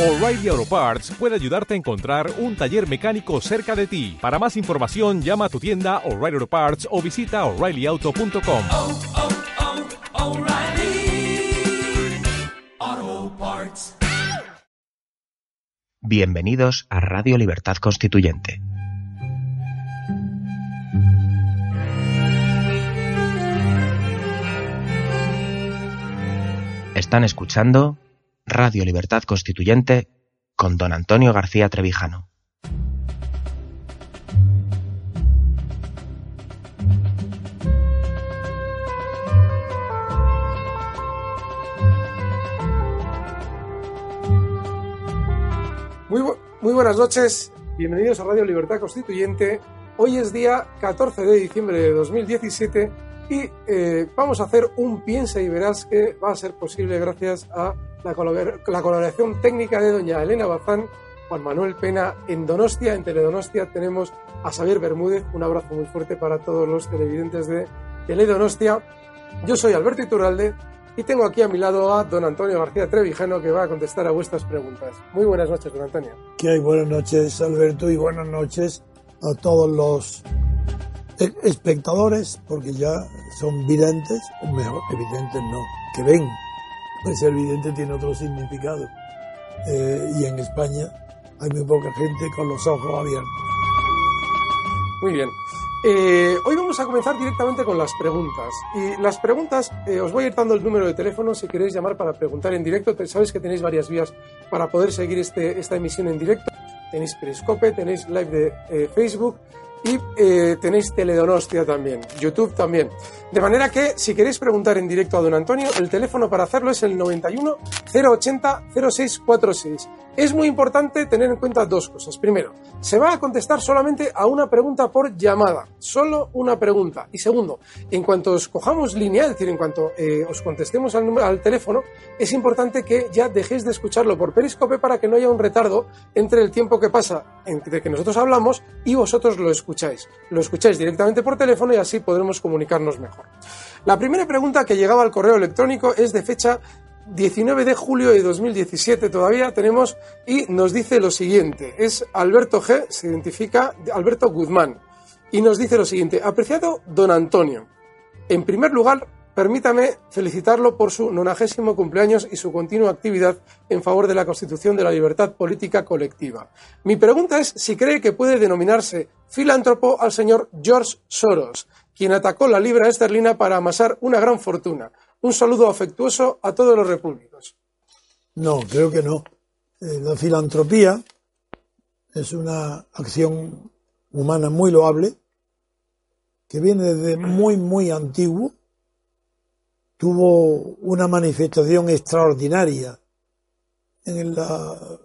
O'Reilly Auto Parts puede ayudarte a encontrar un taller mecánico cerca de ti. Para más información, llama a tu tienda O'Reilly Auto Parts o visita oreillyauto.com. oh, oh, Parts. Bienvenidos a Radio Libertad Constituyente. Están escuchando Radio Libertad Constituyente con don Antonio García Trevijano. Muy, bu- muy buenas noches, bienvenidos a Radio Libertad Constituyente. Hoy es día 14 de diciembre de 2017 y eh, vamos a hacer un piensa y verás que va a ser posible gracias a la, colabor- la colaboración técnica de doña Elena Bazán, Juan Manuel Pena en Donostia. En Teledonostia tenemos a Xavier Bermúdez. Un abrazo muy fuerte para todos los televidentes de Teledonostia. Yo soy Alberto Iturralde y tengo aquí a mi lado a don Antonio García Trevijano que va a contestar a vuestras preguntas. Muy buenas noches, don Antonio. que hay buenas noches Alberto y buenas noches a todos los e- espectadores porque ya son videntes o mejor evidentes no que ven pues el vidente tiene otro significado Eh, y en España hay muy poca gente con los ojos abiertos Muy bien. Eh, hoy vamos a comenzar directamente con las preguntas. Y las preguntas, eh, os voy a ir dando el número de teléfono si queréis llamar para preguntar en directo. Sabéis que tenéis varias vías para poder seguir este, esta emisión en directo. Tenéis Periscope, tenéis live de eh, Facebook y eh, tenéis Teledonostia también, YouTube también. De manera que si queréis preguntar en directo a don Antonio, el teléfono para hacerlo es el 91 080 0646. Es muy importante tener en cuenta dos cosas. Primero, se va a contestar solamente a una pregunta por llamada, solo una pregunta. Y segundo, en cuanto os cojamos línea, es decir, en cuanto eh, os contestemos al, al teléfono, es importante que ya dejéis de escucharlo por Periscope para que no haya un retardo entre el tiempo que pasa entre que nosotros hablamos y vosotros lo escucháis. Lo escucháis directamente por teléfono y así podremos comunicarnos mejor. La primera pregunta que llegaba al correo electrónico es de fecha 19 de julio de 2017 todavía tenemos y nos dice lo siguiente. Es Alberto G, se identifica Alberto Guzmán y nos dice lo siguiente. Apreciado don Antonio, en primer lugar, permítame felicitarlo por su nonagésimo cumpleaños y su continua actividad en favor de la Constitución de la libertad política colectiva. Mi pregunta es si cree que puede denominarse filántropo al señor George Soros, quien atacó la libra esterlina para amasar una gran fortuna. Un saludo afectuoso a todos los repúblicos. no creo que no Eh, la filantropía es una acción humana muy loable que viene desde muy muy antiguo tuvo una manifestación extraordinaria en la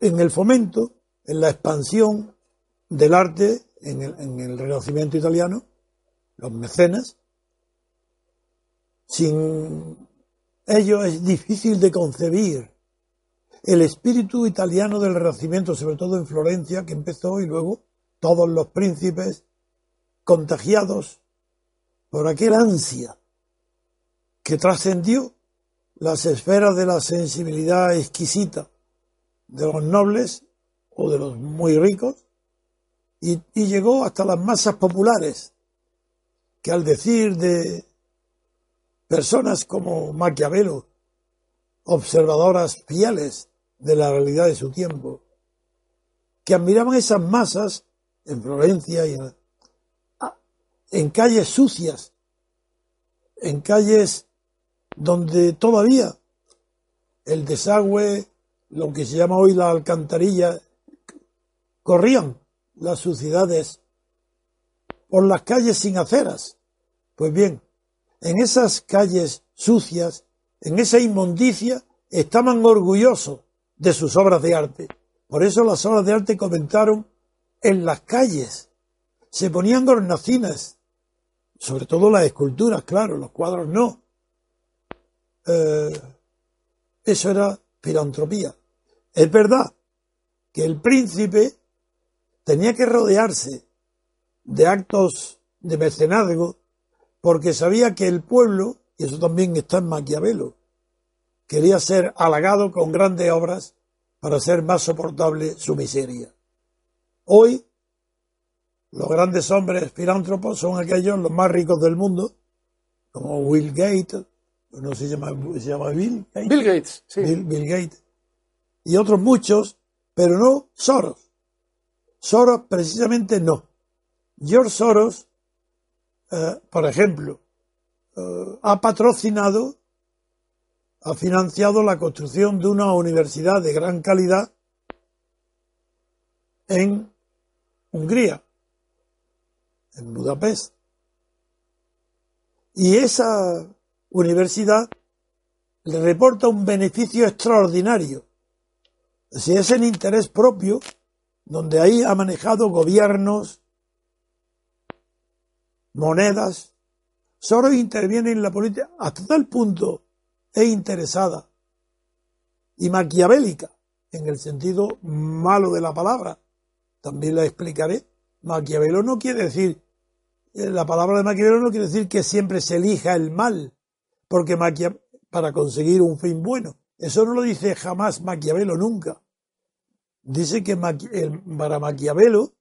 en el fomento, en la expansión del arte en el, en el Renacimiento italiano, los mecenas. Sin ello es difícil de concebir el espíritu italiano del Renacimiento, sobre todo en Florencia, que empezó y luego todos los príncipes contagiados por aquel ansia que trascendió las esferas de la sensibilidad exquisita de los nobles o de los muy ricos y, y llegó hasta las masas populares, que al decir de personas como Maquiavelo, observadoras fieles de la realidad de su tiempo, que admiraban esas masas en Florencia y en, en calles sucias, en calles donde todavía el desagüe, lo que se llama hoy la alcantarilla, corrían las suciedades por las calles sin aceras. Pues bien, en esas calles sucias, en esa inmundicia, estaban orgullosos de sus obras de arte. Por eso las obras de arte comentaron en las calles. Se ponían hornacinas, sobre todo las esculturas, claro, los cuadros no. Eh, eso era filantropía. Es verdad que el príncipe tenía que rodearse de actos de mecenazgo porque sabía que el pueblo, y eso también está en Maquiavelo, quería ser halagado con grandes obras para ser más soportable su miseria. Hoy, los grandes hombres filántropos son aquellos los más ricos del mundo, como Will Gates, no se llama, se llama Bill Gates. Bill Gates, sí. Bill, Bill Gates, y otros muchos, pero no Soros. Soros precisamente no. George Soros, eh, por ejemplo, eh, ha patrocinado, ha financiado la construcción de una universidad de gran calidad en Hungría, en Budapest. Y esa universidad le reporta un beneficio extraordinario. Si es el interés propio, donde ahí ha manejado gobiernos, monedas, Soros interviene en la política hasta tal punto es interesada y maquiavélica, en el sentido malo de la palabra. También la explicaré. Maquiavelo no quiere decir, eh, la palabra de Maquiavelo no quiere decir que siempre se elija el mal, porque para conseguir un fin bueno. Eso no lo dice jamás Maquiavelo nunca. Dice que Maqui- el- para Maquiavelo,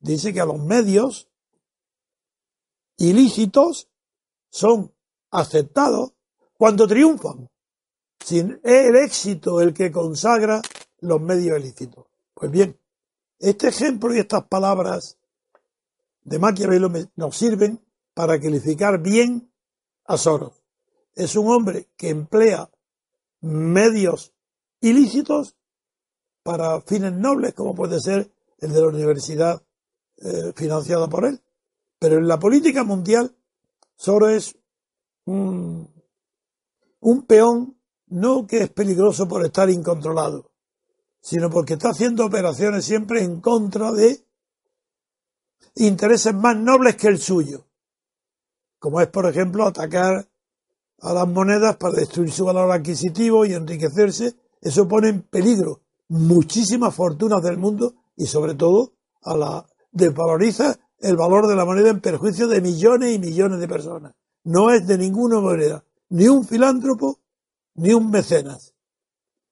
dice que a los medios ilícitos son aceptados cuando triunfan. Sin el éxito el que consagra los medios ilícitos. Pues bien, este ejemplo y estas palabras de Maquiavelo nos sirven para calificar bien a Soros. Es un hombre que emplea medios ilícitos para fines nobles, como puede ser el de la universidad eh, financiada por él. Pero en la política mundial, Soros es un, un peón no que es peligroso por estar incontrolado, sino porque está haciendo operaciones siempre en contra de intereses más nobles que el suyo, como es, por ejemplo, atacar a las monedas para destruir su valor adquisitivo y enriquecerse. Eso pone en peligro muchísimas fortunas del mundo y sobre todo a la desvaloriza el valor de la moneda en perjuicio de millones y millones de personas. No es de ninguna manera ni un filántropo ni un mecenas.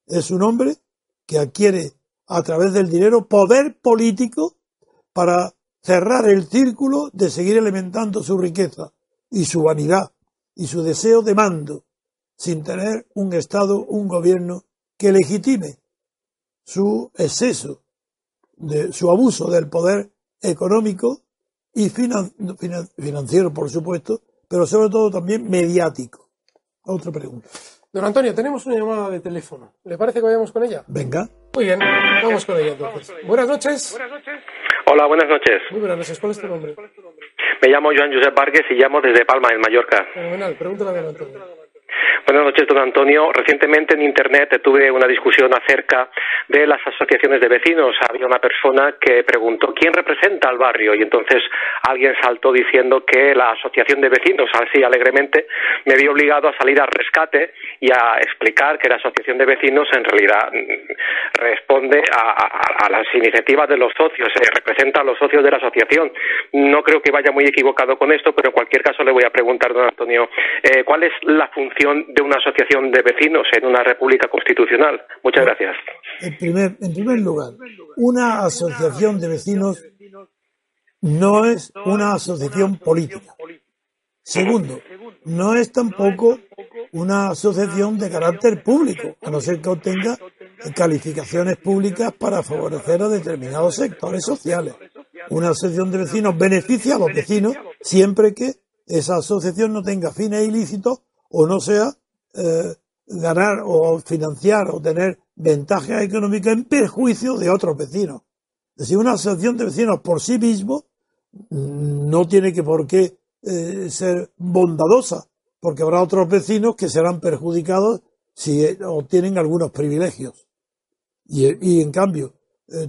Es un hombre que adquiere a través del dinero poder político para cerrar el círculo de seguir alimentando su riqueza y su vanidad y su deseo de mando sin tener un Estado, un gobierno que legitime su exceso, de su abuso del poder económico y finan- finan- financiero, por supuesto, pero sobre todo también mediático. Otra pregunta. Don Antonio, tenemos una llamada de teléfono. ¿Le parece que vayamos con ella? Venga. Muy bien, vamos con ella entonces. Buenas noches. Hola, buenas noches. Muy buenas noches. ¿Cuál es tu nombre? Me llamo Joan Josep Vargas y llamo desde Palma, en Mallorca. Fenomenal. Pregúntale a don Antonio. Buenas noches, don Antonio. Recientemente en Internet tuve una discusión acerca de las asociaciones de vecinos. Había una persona que preguntó quién representa al barrio y entonces alguien saltó diciendo que la asociación de vecinos, así alegremente, me había obligado a salir al rescate y a explicar que la asociación de vecinos en realidad mm, responde a las iniciativas de los socios, eh, representa a los socios de la asociación. No creo que vaya muy equivocado con esto, pero en cualquier caso le voy a preguntar, don Antonio, eh, ¿cuál es la función de una asociación de vecinos en una república constitucional? Muchas gracias. En primer, en primer lugar, una asociación de vecinos no es una asociación política. Segundo, no es tampoco una asociación de carácter público, a no ser que obtenga calificaciones públicas para favorecer a determinados sectores sociales. Una asociación de vecinos beneficia a los vecinos siempre que esa asociación no tenga fines ilícitos o no sea eh, ganar o financiar o tener ventajas económicas en perjuicio de otros vecinos. Es decir, una asociación de vecinos por sí mismo mm, no tiene que por qué eh, ser bondadosa, porque habrá otros vecinos que serán perjudicados si eh, obtienen algunos privilegios. Y, en cambio,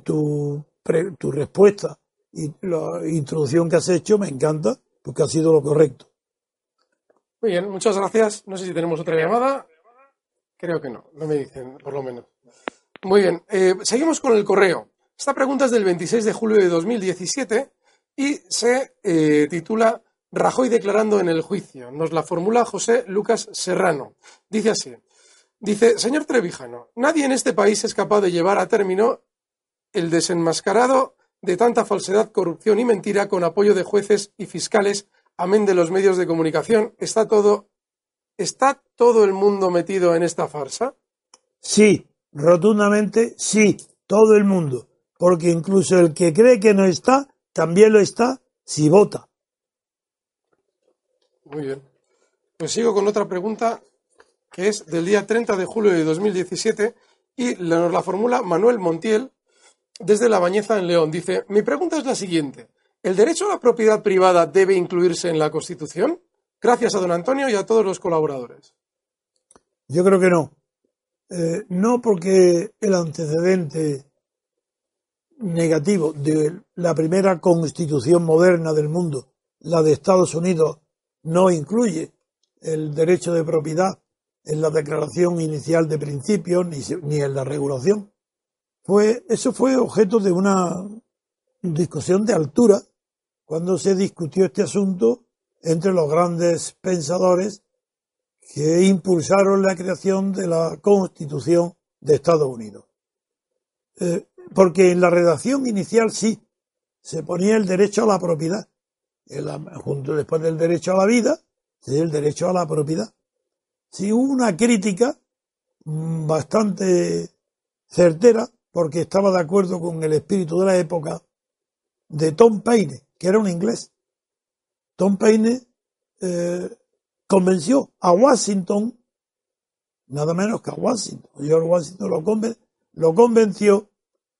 tu respuesta y la introducción que has hecho me encanta, porque ha sido lo correcto. Muy bien, muchas gracias. No sé si tenemos otra llamada. Creo que no, no me dicen, por lo menos. Muy bien, eh, seguimos con el correo. Esta pregunta es del 26 de julio de 2017 y se eh, titula Rajoy declarando en el juicio. Nos la formula José Lucas Serrano. Dice así. Dice, señor Trevijano, nadie en este país es capaz de llevar a término el desenmascarado de tanta falsedad, corrupción y mentira con apoyo de jueces y fiscales, amén de los medios de comunicación. ¿Está todo, está todo el mundo metido en esta farsa? Sí, rotundamente sí, todo el mundo. Porque incluso el que cree que no está, también lo está si vota. Muy bien. Pues sigo con otra pregunta que es del día 30 de julio de 2017 y nos la formula Manuel Montiel desde La Bañeza en León. Dice, mi pregunta es la siguiente. ¿El derecho a la propiedad privada debe incluirse en la Constitución? Gracias a don Antonio y a todos los colaboradores. Yo creo que no. Eh, no porque el antecedente negativo de la primera constitución moderna del mundo, la de Estados Unidos, no incluye el derecho de propiedad en la declaración inicial de principios ni, ni en la regulación. Fue, eso fue objeto de una discusión de altura cuando se discutió este asunto entre los grandes pensadores que impulsaron la creación de la Constitución de Estados Unidos. Eh, porque en la redacción inicial sí se ponía el derecho a la propiedad, junto después del derecho a la vida, el derecho a la propiedad. Sí hubo una crítica mm, bastante certera, porque estaba de acuerdo con el espíritu de la época, de Tom Paine, que era un inglés. Tom Paine eh, convenció a Washington, nada menos que a Washington, George Washington lo, lo convenció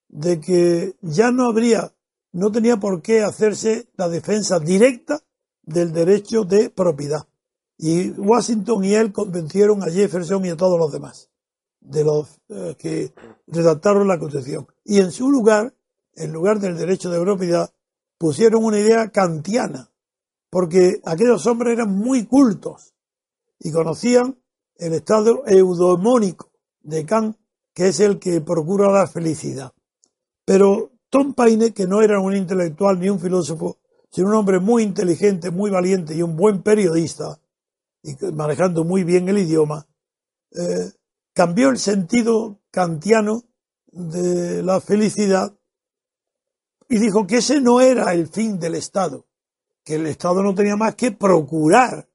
de que ya no habría, no tenía por qué hacerse la defensa directa del derecho de propiedad. Y Washington y él convencieron a Jefferson y a todos los demás, de los eh, que redactaron la Constitución. Y en su lugar, en lugar del derecho de propiedad, pusieron una idea kantiana, porque aquellos hombres eran muy cultos y conocían el estado eudomónico de Kant, que es el que procura la felicidad. Pero Tom Paine, que no era un intelectual ni un filósofo, sino un hombre muy inteligente, muy valiente y un buen periodista, y manejando muy bien el idioma, eh, cambió el sentido kantiano de la felicidad y dijo que ese no era el fin del Estado, que el Estado no tenía más que procurar,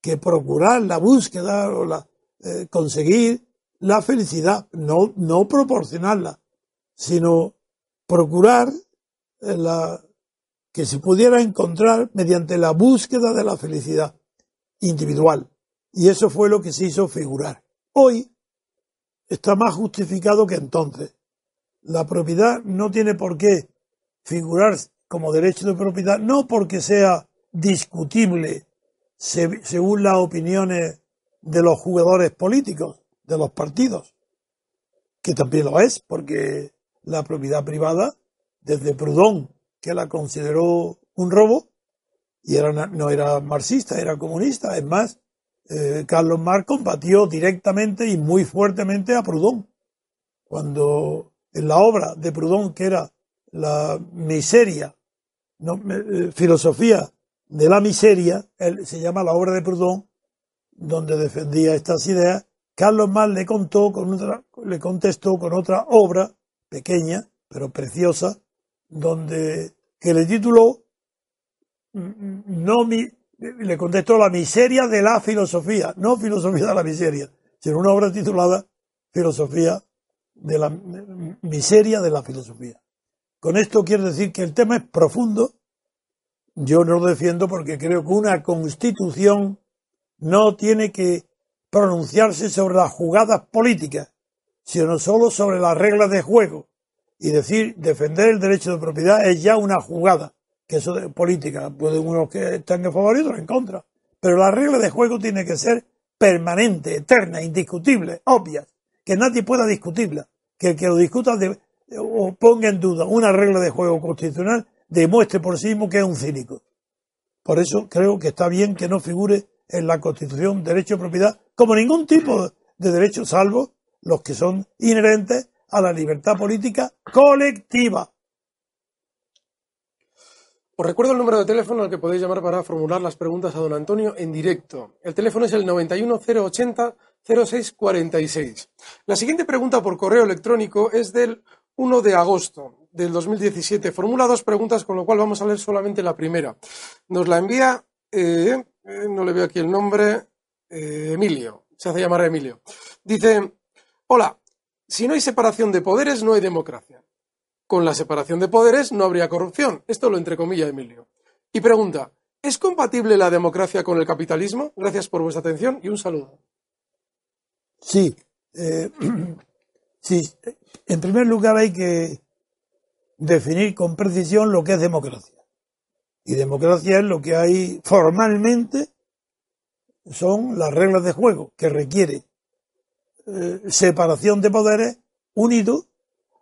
que procurar la búsqueda o la, eh, conseguir la felicidad, no, no proporcionarla, sino procurar eh, la, que se pudiera encontrar mediante la búsqueda de la felicidad individual. Y eso fue lo que se hizo figurar. Hoy está más justificado que entonces. La propiedad no tiene por qué figurar como derecho de propiedad, no porque sea discutible según las opiniones de los jugadores políticos, de los partidos, que también lo es, porque la propiedad privada, desde Proudhon, que la consideró un robo, y era, no era marxista, era comunista. Es más, eh, Carlos Marx combatió directamente y muy fuertemente a Proudhon. Cuando en la obra de Proudhon, que era la miseria, eh, filosofía de la miseria, se llama la obra de Proudhon, donde defendía estas ideas, Carlos Marx le contó con otra, le contestó con otra obra pequeña, pero preciosa, donde, que le tituló no mi, le contestó la miseria de la filosofía, no filosofía de la miseria, sino una obra titulada Filosofía de la miseria de la filosofía. Con esto quiero decir que el tema es profundo. Yo no lo defiendo porque creo que una constitución no tiene que pronunciarse sobre las jugadas políticas, sino solo sobre las reglas de juego. Y decir, defender el derecho de propiedad es ya una jugada, que eso de política, puede unos que están en favor y otros en contra. Pero la regla de juego tiene que ser permanente, eterna, indiscutible, obvia, que nadie pueda discutirla, que el que lo discuta o ponga en duda una regla de juego constitucional demuestre por sí mismo que es un cínico. Por eso creo que está bien que no figure en la Constitución derecho de propiedad como ningún tipo de derecho, salvo los que son inherentes a la libertad política colectiva. Os recuerdo el número de teléfono al que podéis llamar para formular las preguntas a don Antonio en directo. El teléfono es el 91080 0646. La siguiente pregunta por correo electrónico es del 1 de agosto del 2017. Formula dos preguntas, con lo cual vamos a leer solamente la primera. Nos la envía, eh, eh, no le veo aquí el nombre, eh, Emilio. Se hace llamar Emilio. Dice, hola, si no hay separación de poderes, no hay democracia. Con la separación de poderes no habría corrupción. Esto lo entrecomilla Emilio. Y pregunta, ¿es compatible la democracia con el capitalismo? Gracias por vuestra atención y un saludo. Sí, sí. En primer lugar hay que definir con precisión lo que es democracia. Y democracia es lo que hay formalmente, son las reglas de juego que requiere eh, separación de poderes unido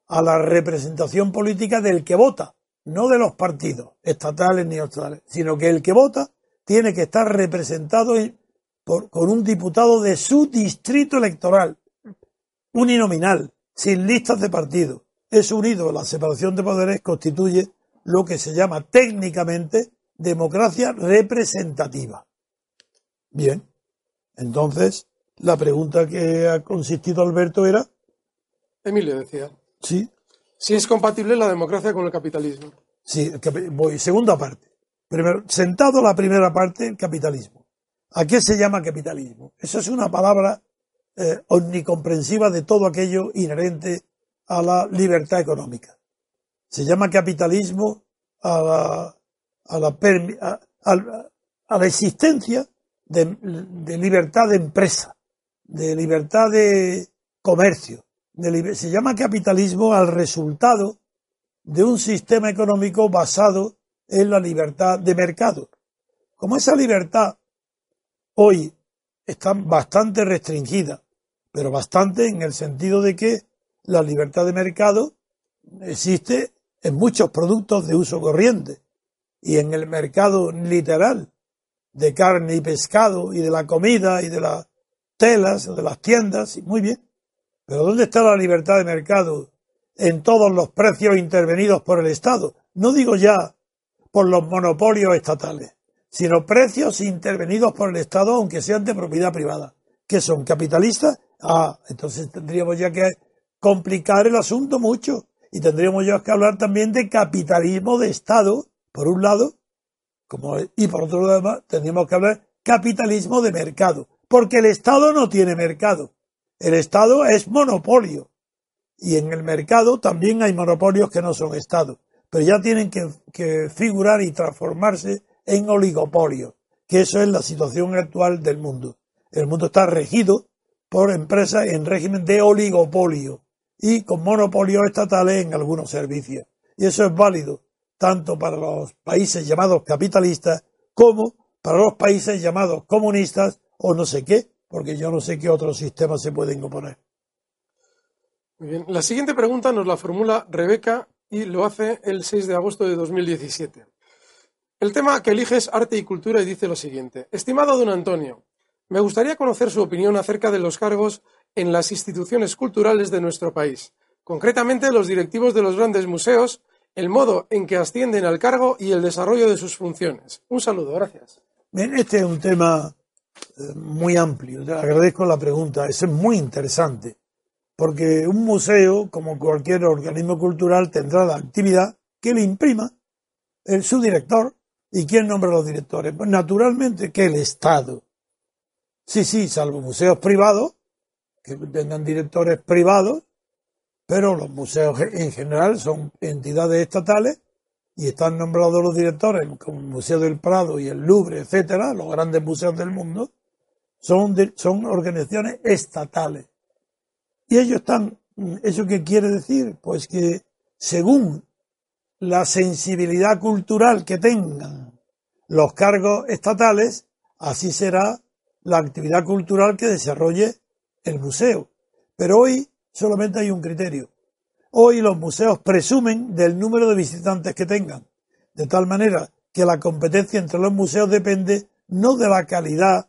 a la representación política del que vota, no de los partidos estatales ni estatales, sino que el que vota tiene que estar representado por, con un diputado de su distrito electoral, uninominal, sin listas de partidos. Es unido, la separación de poderes constituye lo que se llama técnicamente democracia representativa. Bien, entonces la pregunta que ha consistido Alberto era. Emilio decía. Sí. Si es compatible la democracia con el capitalismo. Sí, voy. Segunda parte. Primero, sentado la primera parte, el capitalismo. ¿A qué se llama capitalismo? Eso es una palabra eh, omnicomprensiva de todo aquello inherente a la libertad económica. Se llama capitalismo a la, existencia de libertad de empresa de libertad de comercio. se llama capitalismo al resultado de un sistema económico basado en la libertad de mercado. Como esa libertad hoy está bastante restringida, pero bastante en el sentido de que la libertad de mercado existe en muchos productos de uso corriente y en el mercado literal de carne y pescado y de la comida y de la telas, de las tiendas, y muy bien. Pero ¿dónde está la libertad de mercado en todos los precios intervenidos por el Estado? No digo ya por los monopolios estatales, sino precios intervenidos por el Estado, aunque sean de propiedad privada. que son? ¿Capitalistas? Ah, entonces tendríamos ya que complicar el asunto mucho. Y tendríamos ya que hablar también de capitalismo de Estado, por un lado, como, y por otro lado, tendríamos que hablar capitalismo de mercado porque el Estado no tiene mercado. El Estado es monopolio. Y en el mercado también hay monopolios que no son Estado. Pero ya tienen que, figurar y transformarse en oligopolio. Que eso es la situación actual del mundo. El mundo está regido por empresas en régimen de oligopolio y con monopolios estatales en algunos servicios. Y eso es válido tanto para los países llamados capitalistas como para los países llamados comunistas o no sé qué, porque yo no sé qué otros sistemas se pueden oponer. Muy bien. La siguiente pregunta nos la formula Rebeca y lo hace el 6 de agosto de 2017. El tema que elige es arte y cultura y dice lo siguiente. Estimado don Antonio, me gustaría conocer su opinión acerca de los cargos en las instituciones culturales de nuestro país, concretamente los directivos de los grandes museos, el modo en que ascienden al cargo y el desarrollo de sus funciones. Un saludo, gracias. Bien, este es un tema muy amplio. Agradezco la pregunta, es muy interesante, porque un museo, como cualquier organismo cultural, tendrá la actividad que le imprima el, su director. ¿Y quién nombra los directores? Pues naturalmente que el Estado. Sí, sí, salvo museos privados, que tengan directores privados, pero los museos en general son entidades estatales y están nombrados los directores, como el Museo del Prado y el Louvre, etcétera, los grandes museos del mundo, son, son organizaciones estatales. Y ellos están, ¿eso qué quiere decir? Pues que según la sensibilidad cultural que tengan los cargos estatales, así será la actividad cultural que desarrolle el museo. Pero hoy solamente hay un criterio. Hoy los museos presumen del número de visitantes que tengan, de tal manera que la competencia entre los museos depende no de la calidad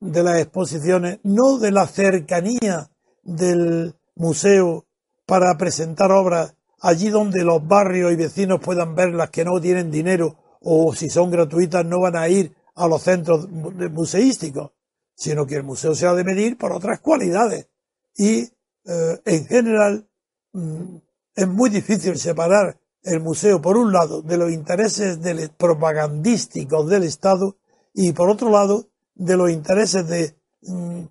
de las exposiciones, no de la cercanía del museo para presentar obras allí donde los barrios y vecinos puedan verlas que no tienen dinero o si son gratuitas no van a ir a los centros museísticos, sino que el museo se ha de medir por otras cualidades. Y eh, en general mm, es muy difícil separar el museo, por un lado, de los intereses propagandísticos del Estado y, por otro lado, de los intereses de mm,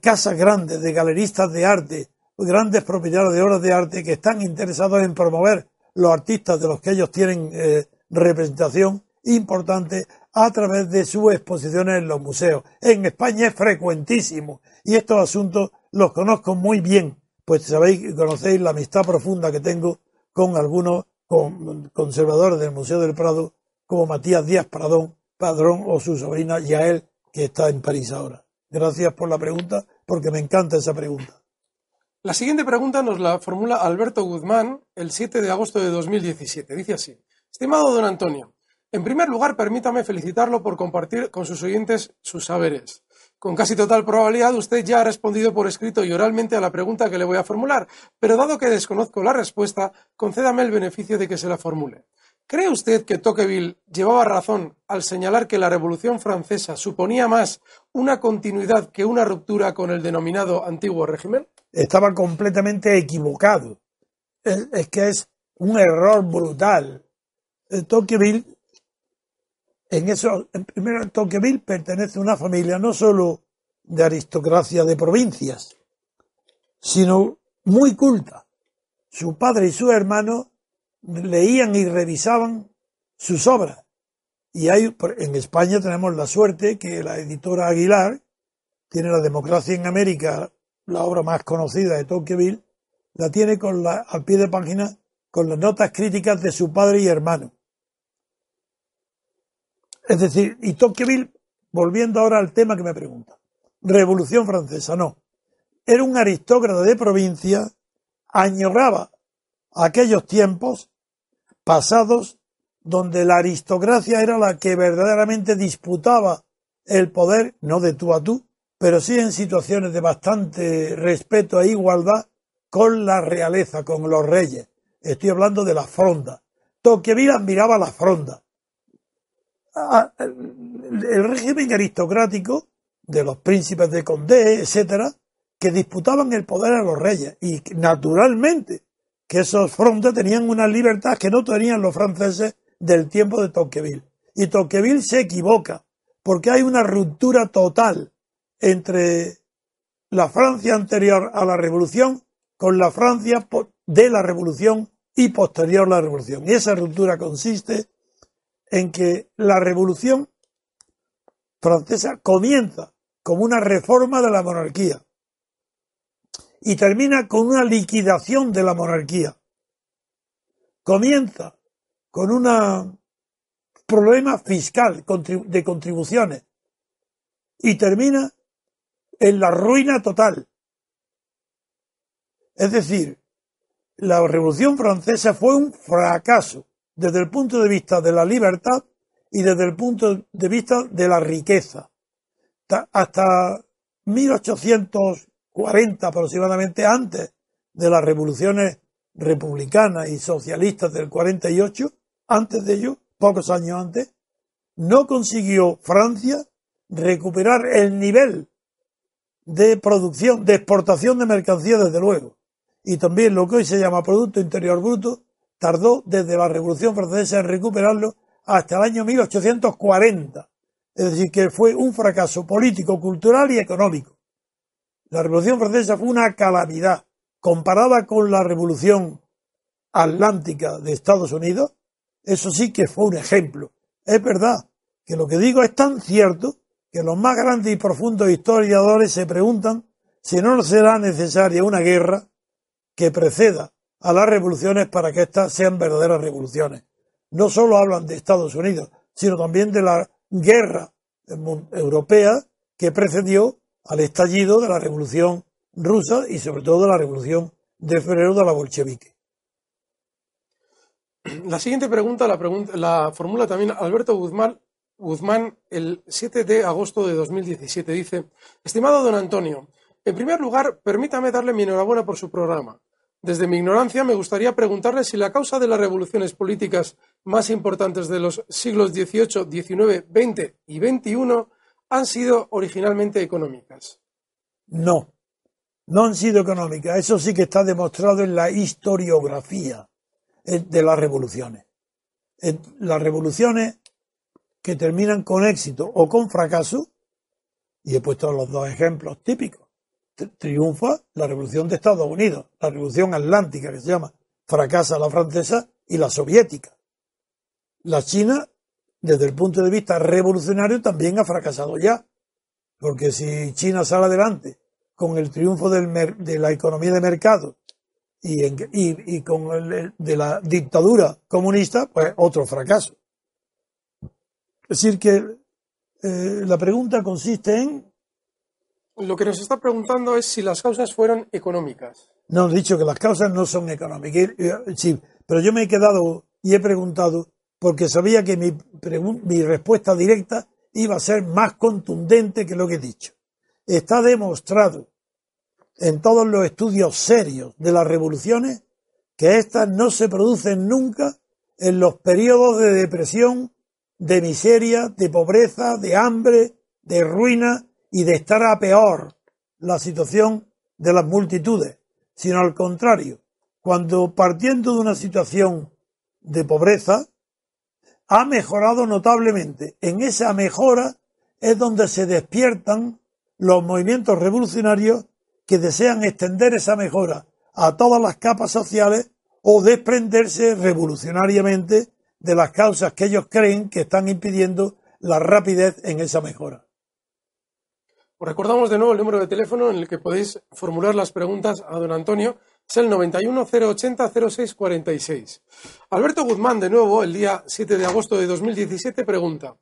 casas grandes, de galeristas de arte, grandes propietarios de obras de arte que están interesados en promover los artistas de los que ellos tienen eh, representación importante a través de sus exposiciones en los museos. En España es frecuentísimo y estos asuntos los conozco muy bien, pues sabéis, conocéis la amistad profunda que tengo con algunos conservadores del Museo del Prado, como Matías Díaz Pradón, Padrón o su sobrina Yael, que está en París ahora. Gracias por la pregunta, porque me encanta esa pregunta. La siguiente pregunta nos la formula Alberto Guzmán el 7 de agosto de 2017. Dice así, estimado don Antonio, en primer lugar permítame felicitarlo por compartir con sus oyentes sus saberes. Con casi total probabilidad usted ya ha respondido por escrito y oralmente a la pregunta que le voy a formular, pero dado que desconozco la respuesta, concédame el beneficio de que se la formule. ¿Cree usted que Tocqueville llevaba razón al señalar que la Revolución Francesa suponía más una continuidad que una ruptura con el denominado antiguo régimen? Estaba completamente equivocado. Es, que es un error brutal. Tocqueville en eso, en primer Tocqueville pertenece a una familia no solo de aristocracia de provincias, sino muy culta. Su padre y su hermano leían y revisaban sus obras. Y hay, en España tenemos la suerte que la editora Aguilar tiene La democracia en América, la obra más conocida de Tocqueville, la tiene con la, al pie de página con las notas críticas de su padre y hermano. Es decir, y Tocqueville, volviendo ahora al tema que me pregunta, Revolución Francesa, no. Era un aristócrata de provincia, añoraba aquellos tiempos pasados donde la aristocracia era la que verdaderamente disputaba el poder, no de tú a tú, pero sí en situaciones de bastante respeto e igualdad con la realeza, con los reyes. Estoy hablando de la fronda. Tocqueville admiraba la fronda el régimen aristocrático de los príncipes de Condé, etcétera, que disputaban el poder a los reyes. Y naturalmente que esos frontes tenían una libertad que no tenían los franceses del tiempo de Tocqueville. Y Tocqueville se equivoca, porque hay una ruptura total entre la Francia anterior a la revolución con la Francia de la revolución y posterior a la revolución. Y esa ruptura consiste en que la revolución francesa comienza como una reforma de la monarquía y termina con una liquidación de la monarquía. Comienza con un problema fiscal de contribuciones y termina en la ruina total. Es decir, la Revolución Francesa fue un fracaso desde el punto de vista de la libertad y desde el punto de vista de la riqueza. Hasta 1840 aproximadamente, antes de las revoluciones republicanas y socialistas del 48, antes de ello, pocos años antes, no consiguió Francia recuperar el nivel de producción, de exportación de mercancías, desde luego, y también lo que hoy se llama Producto Interior Bruto, tardó desde la Revolución Francesa en recuperarlo hasta el año 1840. Es decir, que fue un fracaso político, cultural y económico. La Revolución Francesa fue una calamidad. Comparada con la Revolución Atlántica de Estados Unidos, eso sí que fue un ejemplo. Es verdad que lo que digo es tan cierto que los más grandes y profundos historiadores se preguntan si no será necesaria una guerra que preceda a las revoluciones para que éstas sean verdaderas revoluciones. No solo hablan de Estados Unidos, sino también de la guerra europea que precedió al estallido de la revolución rusa y sobre todo de la revolución de febrero de la bolchevique. La siguiente pregunta la, la formula también Alberto Guzmán, Guzmán el 7 de agosto de 2017. Dice, estimado don Antonio, en primer lugar, permítame darle mi enhorabuena por su programa. Desde mi ignorancia me gustaría preguntarle si la causa de las revoluciones políticas más importantes de los siglos XVIII, XIX, XX y XXI han sido originalmente económicas. No, no han sido económicas. Eso sí que está demostrado en la historiografía eh, de las revoluciones. Las revoluciones que terminan con éxito o con fracaso, y he puesto los dos ejemplos típicos. Tri- Triunfa la revolución de Estados Unidos, la revolución atlántica que se llama, fracasa la francesa y la soviética. La China, desde el punto de vista revolucionario, también ha fracasado ya. Porque si China sale adelante con el triunfo del de la economía de mercado y, en- y- con el- de la dictadura comunista, pues otro fracaso. Es decir, que eh, la pregunta consiste en, Lo que nos está preguntando es si las causas fueron económicas. no he dicho que las causas no son económicas, y- sí, pero yo me he quedado y he preguntado porque sabía que mi, mi respuesta directa iba a ser más contundente que lo que he dicho. Está demostrado en todos los estudios serios de las revoluciones que éstas no se producen nunca en los periodos de depresión, de miseria, de pobreza, de hambre, de ruina y de estar a peor la situación de las multitudes, sino al contrario, cuando partiendo de una situación de pobreza, ha mejorado notablemente. En esa mejora es donde se despiertan los movimientos revolucionarios que desean extender esa mejora a todas las capas sociales o desprenderse revolucionariamente de las causas que ellos creen que están impidiendo la rapidez en esa mejora. Os recordamos de nuevo el número de teléfono en el que podéis formular las preguntas a don Antonio. Es el 91-080-0646. Alberto Guzmán, de nuevo, el día 7 de agosto de 2017, pregunta.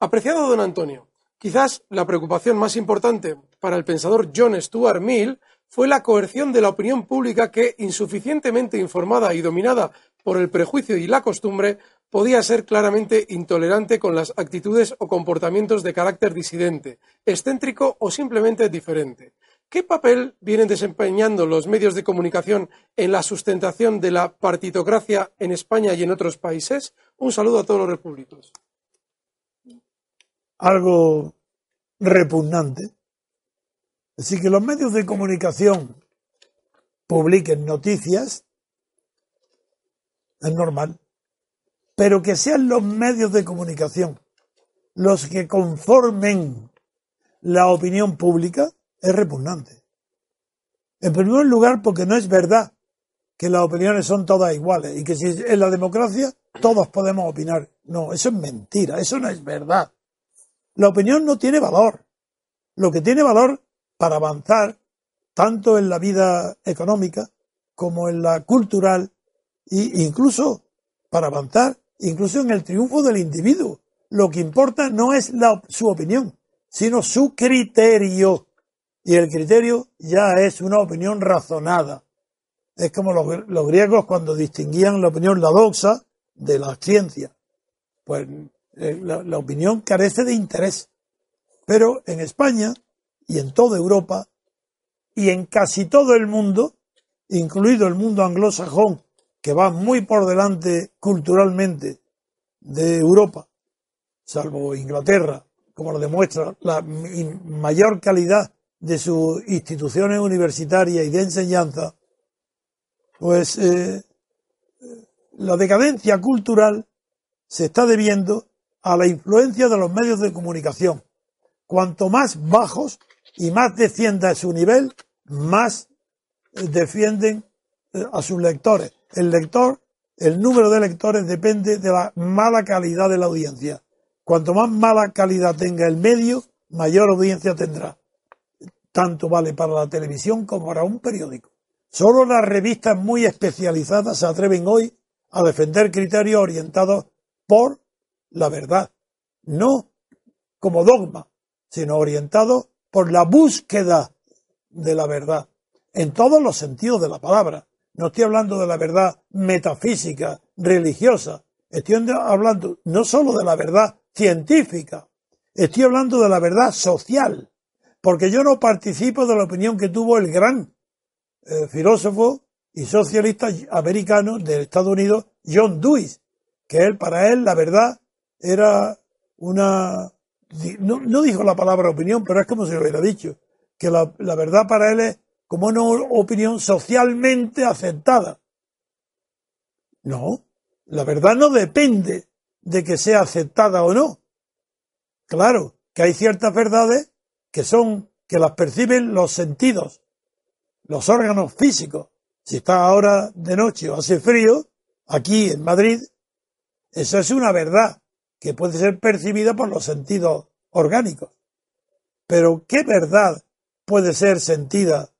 Apreciado don Antonio, quizás la preocupación más importante para el pensador John Stuart Mill fue la coerción de la opinión pública que, insuficientemente informada y dominada por el prejuicio y la costumbre, podía ser claramente intolerante con las actitudes o comportamientos de carácter disidente, excéntrico o simplemente diferente. ¿Qué papel vienen desempeñando los medios de comunicación en la sustentación de la partitocracia en España y en otros países? Un saludo a todos los repúblicos. Algo repugnante. Así que los medios de comunicación publiquen noticias es normal. Pero que sean los medios de comunicación los que conformen la opinión pública es repugnante. En primer lugar, porque no es verdad que las opiniones son todas iguales y que si en la democracia todos podemos opinar. No, eso es mentira, eso no es verdad. La opinión no tiene valor. Lo que tiene valor para avanzar, tanto en la vida económica como en la cultural, e incluso para avanzar, incluso en el triunfo del individuo. Lo que importa no es su opinión, sino su criterio. Y el criterio ya es una opinión razonada. Es como los, griegos cuando distinguían la opinión la doxa de la ciencia. Pues eh, la opinión carece de interés. Pero en España y en toda Europa y en casi todo el mundo, incluido el mundo anglosajón, que va muy por delante culturalmente de Europa, salvo Inglaterra, como lo demuestra la mayor calidad de sus instituciones universitarias y de enseñanza, pues eh, la decadencia cultural se está debiendo a la influencia de los medios de comunicación. Cuanto más bajos y más descienda su nivel, más defienden a sus lectores. El lector, el número de lectores depende de la mala calidad de la audiencia. Cuanto más mala calidad tenga el medio, mayor audiencia tendrá. Tanto vale para la televisión como para un periódico. Solo las revistas muy especializadas se atreven hoy a defender criterios orientados por la verdad, no como dogma, sino orientados por la búsqueda de la verdad, en todos los sentidos de la palabra. No estoy hablando de la verdad metafísica, religiosa, estoy hablando no solo de la verdad científica, estoy hablando de la verdad social, porque yo no participo de la opinión que tuvo el gran eh, filósofo y socialista americano de Estados Unidos, John Dewey, que él, para él, la verdad era una, no, dijo la palabra opinión, pero es como si lo hubiera dicho, que la, la verdad para él es como una opinión socialmente aceptada. No, la verdad no depende de que sea aceptada o no. Claro que hay ciertas verdades que son, que las perciben los sentidos, los órganos físicos. Si está ahora de noche o hace frío, aquí en Madrid, eso es una verdad que puede ser percibida por los sentidos orgánicos. Pero ¿qué verdad puede ser sentida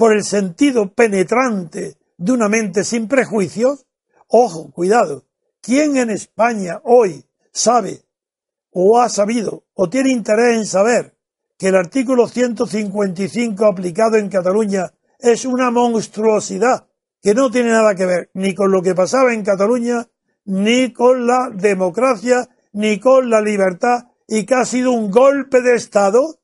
por el sentido penetrante de una mente sin prejuicios? Ojo, cuidado. ¿Quién en España hoy sabe o ha sabido o tiene interés en saber que el artículo 155 aplicado en Cataluña es una monstruosidad que no tiene nada que ver ni con lo que pasaba en Cataluña, ni con la democracia, ni con la libertad, y que ha sido un golpe de Estado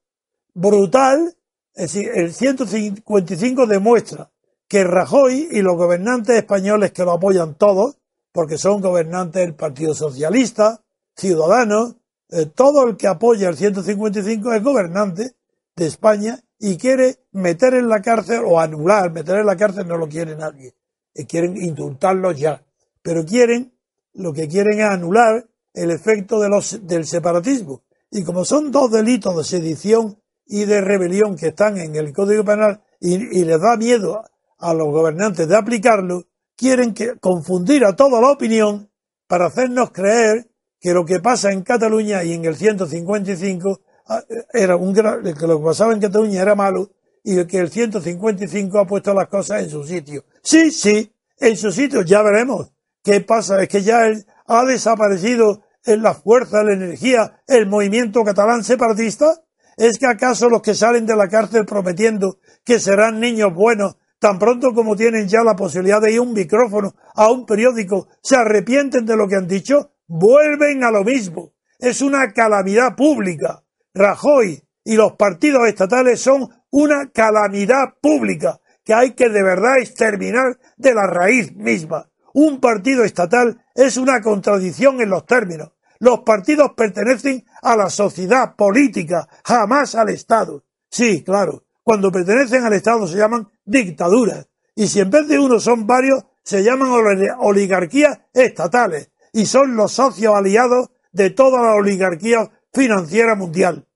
brutal. Es decir, el 155 demuestra que Rajoy y los gobernantes españoles que lo apoyan todos, porque son gobernantes del Partido Socialista, Ciudadanos, eh, todo el que apoya el 155 es gobernante de España y quiere meter en la cárcel o anular, meter en la cárcel no lo quiere nadie, eh, quieren indultarlo ya, pero quieren, lo que quieren es anular el efecto de los, del separatismo. Y como son dos delitos de sedición y de rebelión que están en el Código Penal y, les da miedo a los gobernantes de aplicarlo, quieren que, confundir a toda la opinión para hacernos creer que lo que pasa en Cataluña y en el 155 ah, era un que lo que pasaba en Cataluña era malo y que el 155 ha puesto las cosas en su sitio. Sí, sí, en su sitio, ya veremos. ¿Qué pasa? Es que ya ha desaparecido en la fuerza, la energía, el movimiento catalán separatista. ¿Es que acaso los que salen de la cárcel prometiendo que serán niños buenos tan pronto como tienen ya la posibilidad de ir a un micrófono, a un periódico, se arrepienten de lo que han dicho, vuelven a lo mismo. Es una calamidad pública. Rajoy y los partidos estatales son una calamidad pública que hay que de verdad exterminar de la raíz misma. Un partido estatal es una contradicción en los términos. Los partidos pertenecen a la sociedad política, jamás al Estado. Sí, claro, cuando pertenecen al Estado se llaman dictaduras. Y si en vez de uno son varios, se llaman oligarquías estatales. Y son los socios aliados de toda la oligarquía financiera mundial.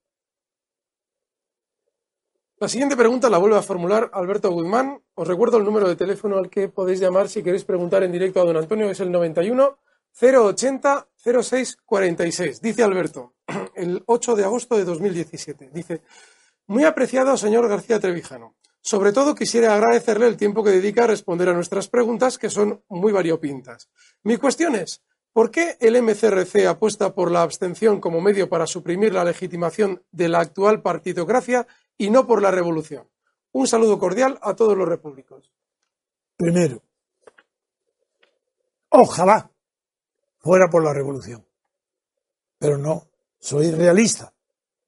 La siguiente pregunta la vuelve a formular Alberto Guzmán. Os recuerdo el número de teléfono al que podéis llamar si queréis preguntar en directo a don Antonio, es el 91 080 0646. Dice Alberto, el 8 de agosto de 2017. Dice, muy apreciado señor García Trevijano. Sobre todo quisiera agradecerle el tiempo que dedica a responder a nuestras preguntas, que son muy variopintas. Mi cuestión es, ¿por qué el MCRC apuesta por la abstención como medio para suprimir la legitimación de la actual partidocracia y no por la revolución? Un saludo cordial a todos los repúblicos. Primero, ojalá fuera por la revolución. Pero no, soy realista.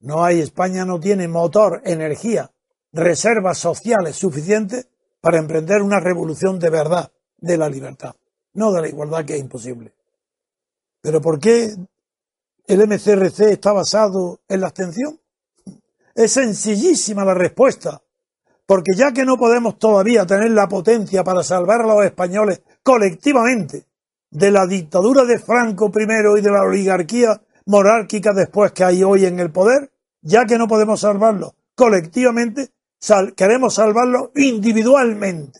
No hay, España no tiene motor, energía, reservas sociales suficientes para emprender una revolución de verdad de la libertad, no de la igualdad que es imposible. Pero ¿por qué el MCRC está basado en la abstención? Es sencillísima la respuesta, porque ya que no podemos todavía tener la potencia para salvar a los españoles colectivamente de la dictadura de Franco primero y de la oligarquía monárquica después que hay hoy en el poder, ya que no podemos salvarlo colectivamente, queremos salvarlo individualmente.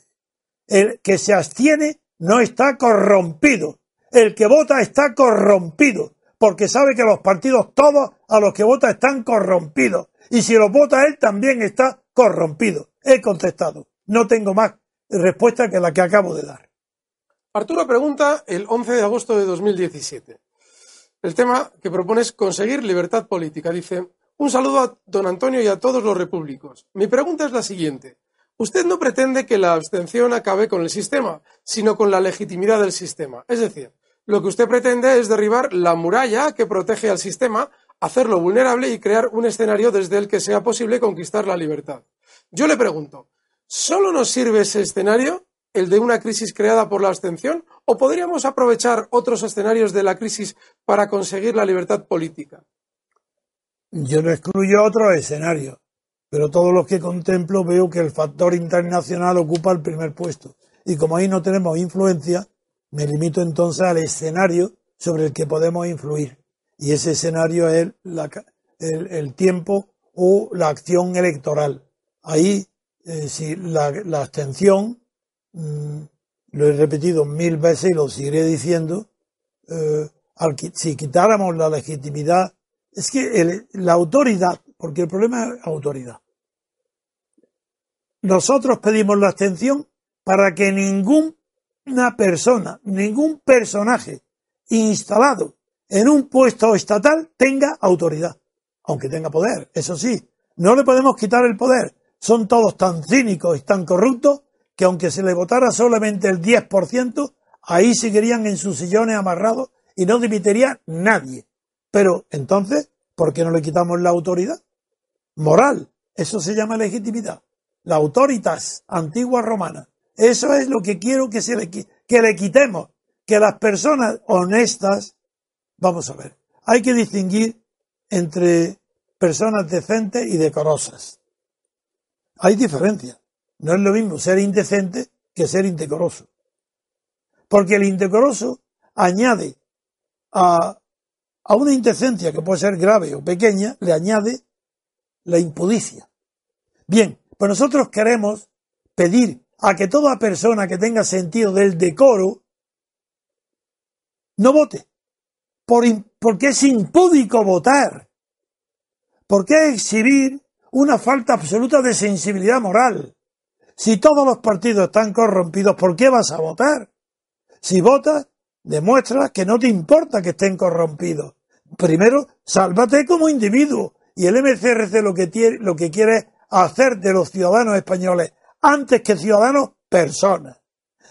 El que se abstiene no está corrompido. El que vota está corrompido, porque sabe que los partidos todos a los que vota están corrompidos. Y si los vota él también está corrompido. He contestado. No tengo más respuesta que la que acabo de dar. Arturo pregunta el 11 de agosto de 2017. El tema que propone es conseguir libertad política. Dice, un saludo a don Antonio y a todos los repúblicos. Mi pregunta es la siguiente. Usted no pretende que la abstención acabe con el sistema, sino con la legitimidad del sistema. Es decir, lo que usted pretende es derribar la muralla que protege al sistema, hacerlo vulnerable y crear un escenario desde el que sea posible conquistar la libertad. Yo le pregunto, ¿solo nos sirve ese escenario, el de una crisis creada por la abstención, ¿O podríamos aprovechar otros escenarios de la crisis para conseguir la libertad política? Yo no excluyo otros escenarios, pero todos los que contemplo veo que el factor internacional ocupa el primer puesto. Y como ahí no tenemos influencia, me limito entonces al escenario sobre el que podemos influir. Y ese escenario es la, el, tiempo o la acción electoral. Ahí, eh, si la abstención, mmm, lo he repetido mil veces y lo seguiré diciendo, eh, si quitáramos la legitimidad, es que la autoridad, porque el problema es autoridad. Nosotros pedimos la abstención para que ninguna persona, ningún personaje instalado en un puesto estatal tenga autoridad, aunque tenga poder, eso sí, no le podemos quitar el poder. Son todos tan cínicos y tan corruptos que aunque se le votara solamente el 10%, ahí seguirían en sus sillones amarrados y no dimitiría nadie. Pero entonces, ¿por qué no le quitamos la autoridad? Moral, eso se llama legitimidad. La autoritas antigua romana. Eso es lo que quiero que, se le, que le quitemos. Que las personas honestas, vamos a ver, hay que distinguir entre personas decentes y decorosas. Hay diferencia. No es lo mismo ser indecente que ser indecoroso. Porque el indecoroso añade a, una indecencia que puede ser grave o pequeña, le añade la impudicia. Bien, pues nosotros queremos pedir a que toda persona que tenga sentido del decoro no vote. Por, porque es impúdico votar. ¿Por qué exhibir una falta absoluta de sensibilidad moral? Si todos los partidos están corrompidos, ¿por qué vas a votar? Si votas, demuestra que no te importa que estén corrompidos. Primero, sálvate como individuo. Y el MCRC lo que, lo que quiere es hacer de los ciudadanos españoles, antes que ciudadanos, personas.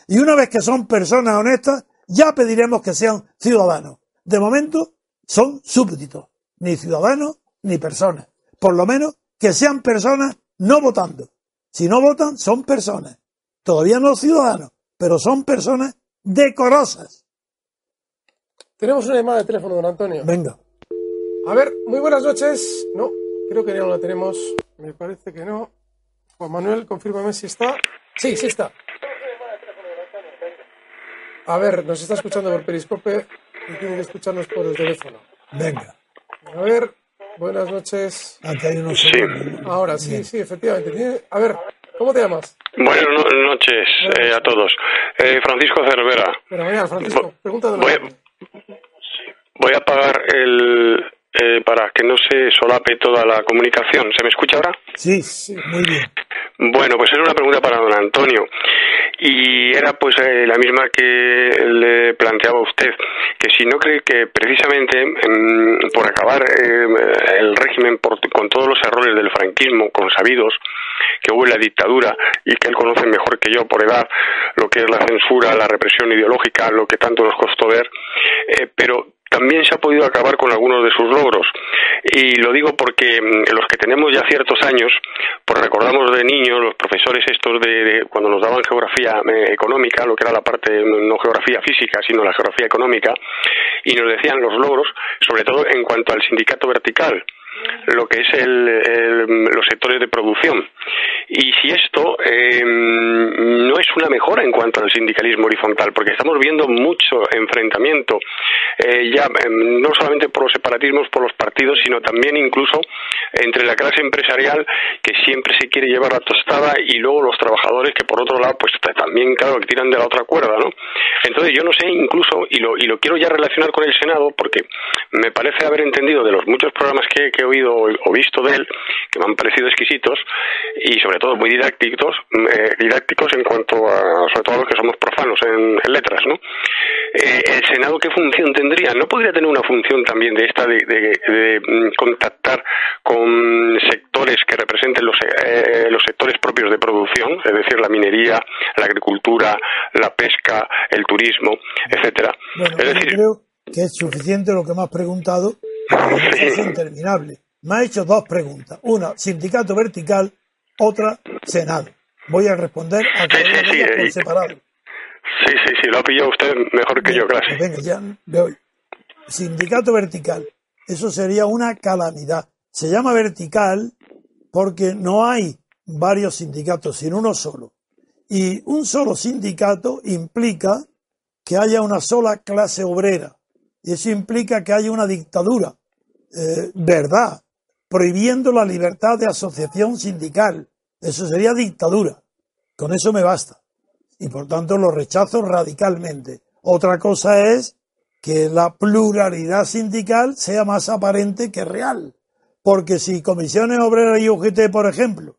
Y una vez que son personas honestas, ya pediremos que sean ciudadanos. De momento, son súbditos, ni ciudadanos ni personas. Por lo menos que sean personas no votando. Si no votan, son personas. Todavía no ciudadanos, pero son personas decorosas. Tenemos una llamada de teléfono, don Antonio. Venga. A ver, muy buenas noches. No, creo que ya no la tenemos. Me parece que no. Juan Manuel, confírmame si está. Sí, sí está. A ver, nos está escuchando por Periscope y tiene que escucharnos por el teléfono. Venga. A ver, buenas noches. Aquí hay unos Sí. Ahora sí, sí, efectivamente. A ver, ¿cómo te llamas? Buenas no- noches eh, a todos. Eh, Francisco Cervera. Bueno, mañana, Francisco, pregunta de Voy, voy a apagar el... eh, para que no se solape toda la comunicación. ¿Se me escucha ahora? Sí, muy bien. Bueno, pues era una pregunta para don Antonio. Y era pues eh, la misma que le planteaba a usted, que si no cree que precisamente em, por acabar eh, el régimen por- con todos los errores del franquismo consabidos que hubo en la dictadura y que él conoce mejor que yo por edad lo que es la censura, la represión ideológica, lo que tanto nos costó ver, eh, pero también se ha podido acabar con algunos de sus logros. Y lo digo porque mm, los que tenemos ya ciertos años, pues recordamos de niños los profesores estos de, cuando nos daban geografía eh, económica, lo que era la parte, no geografía física, sino la geografía económica, y nos decían los logros, sobre todo en cuanto al sindicato vertical lo que es el, el- los sectores de producción. Y si esto eh, no es una mejora en cuanto al sindicalismo horizontal, porque estamos viendo mucho enfrentamiento, eh, ya eh, no solamente por los separatismos, por los partidos, sino también incluso entre la clase empresarial que siempre se quiere llevar la tostada y luego los trabajadores que por otro lado pues también claro que tiran de la otra cuerda, ¿no? Entonces yo no sé incluso y lo y lo quiero ya relacionar con el Senado porque me parece haber entendido de los muchos programas que, que he oído o visto de él que me han parecido exquisitos y sobre todo muy didácticos eh, didácticos en cuanto a sobre todo a los que somos profanos en, en letras, ¿no? Eh, el Senado qué función tendría? ¿No podría tener una función también de esta de, de- de, mm, contactar con sectores que representen los, eh, los sectores propios de producción, es decir, la minería, la agricultura, la pesca, el turismo, etcétera? Bueno, es yo decir, creo que es suficiente lo que me has preguntado, porque es interminable. Me ha hecho dos preguntas. Una, sindicato vertical, otra, Senado. Voy a responder a cada Sí, sí, sí, por eh, separado. Sí, sí, sí, lo ha pillado usted mejor que yo, casi. Venga, ya veo. Sindicato vertical. Eso sería una calamidad. Se llama vertical porque no hay varios sindicatos, sino uno solo. Y un solo sindicato implica que haya una sola clase obrera. Y eso implica que haya una dictadura. Eh, ¿Verdad? Prohibiendo la libertad de asociación sindical. Eso sería dictadura. Con eso me basta. Y por tanto lo rechazo radicalmente. Otra cosa es que la pluralidad sindical sea más aparente que real. Porque si comisiones obreras y UGT, por ejemplo,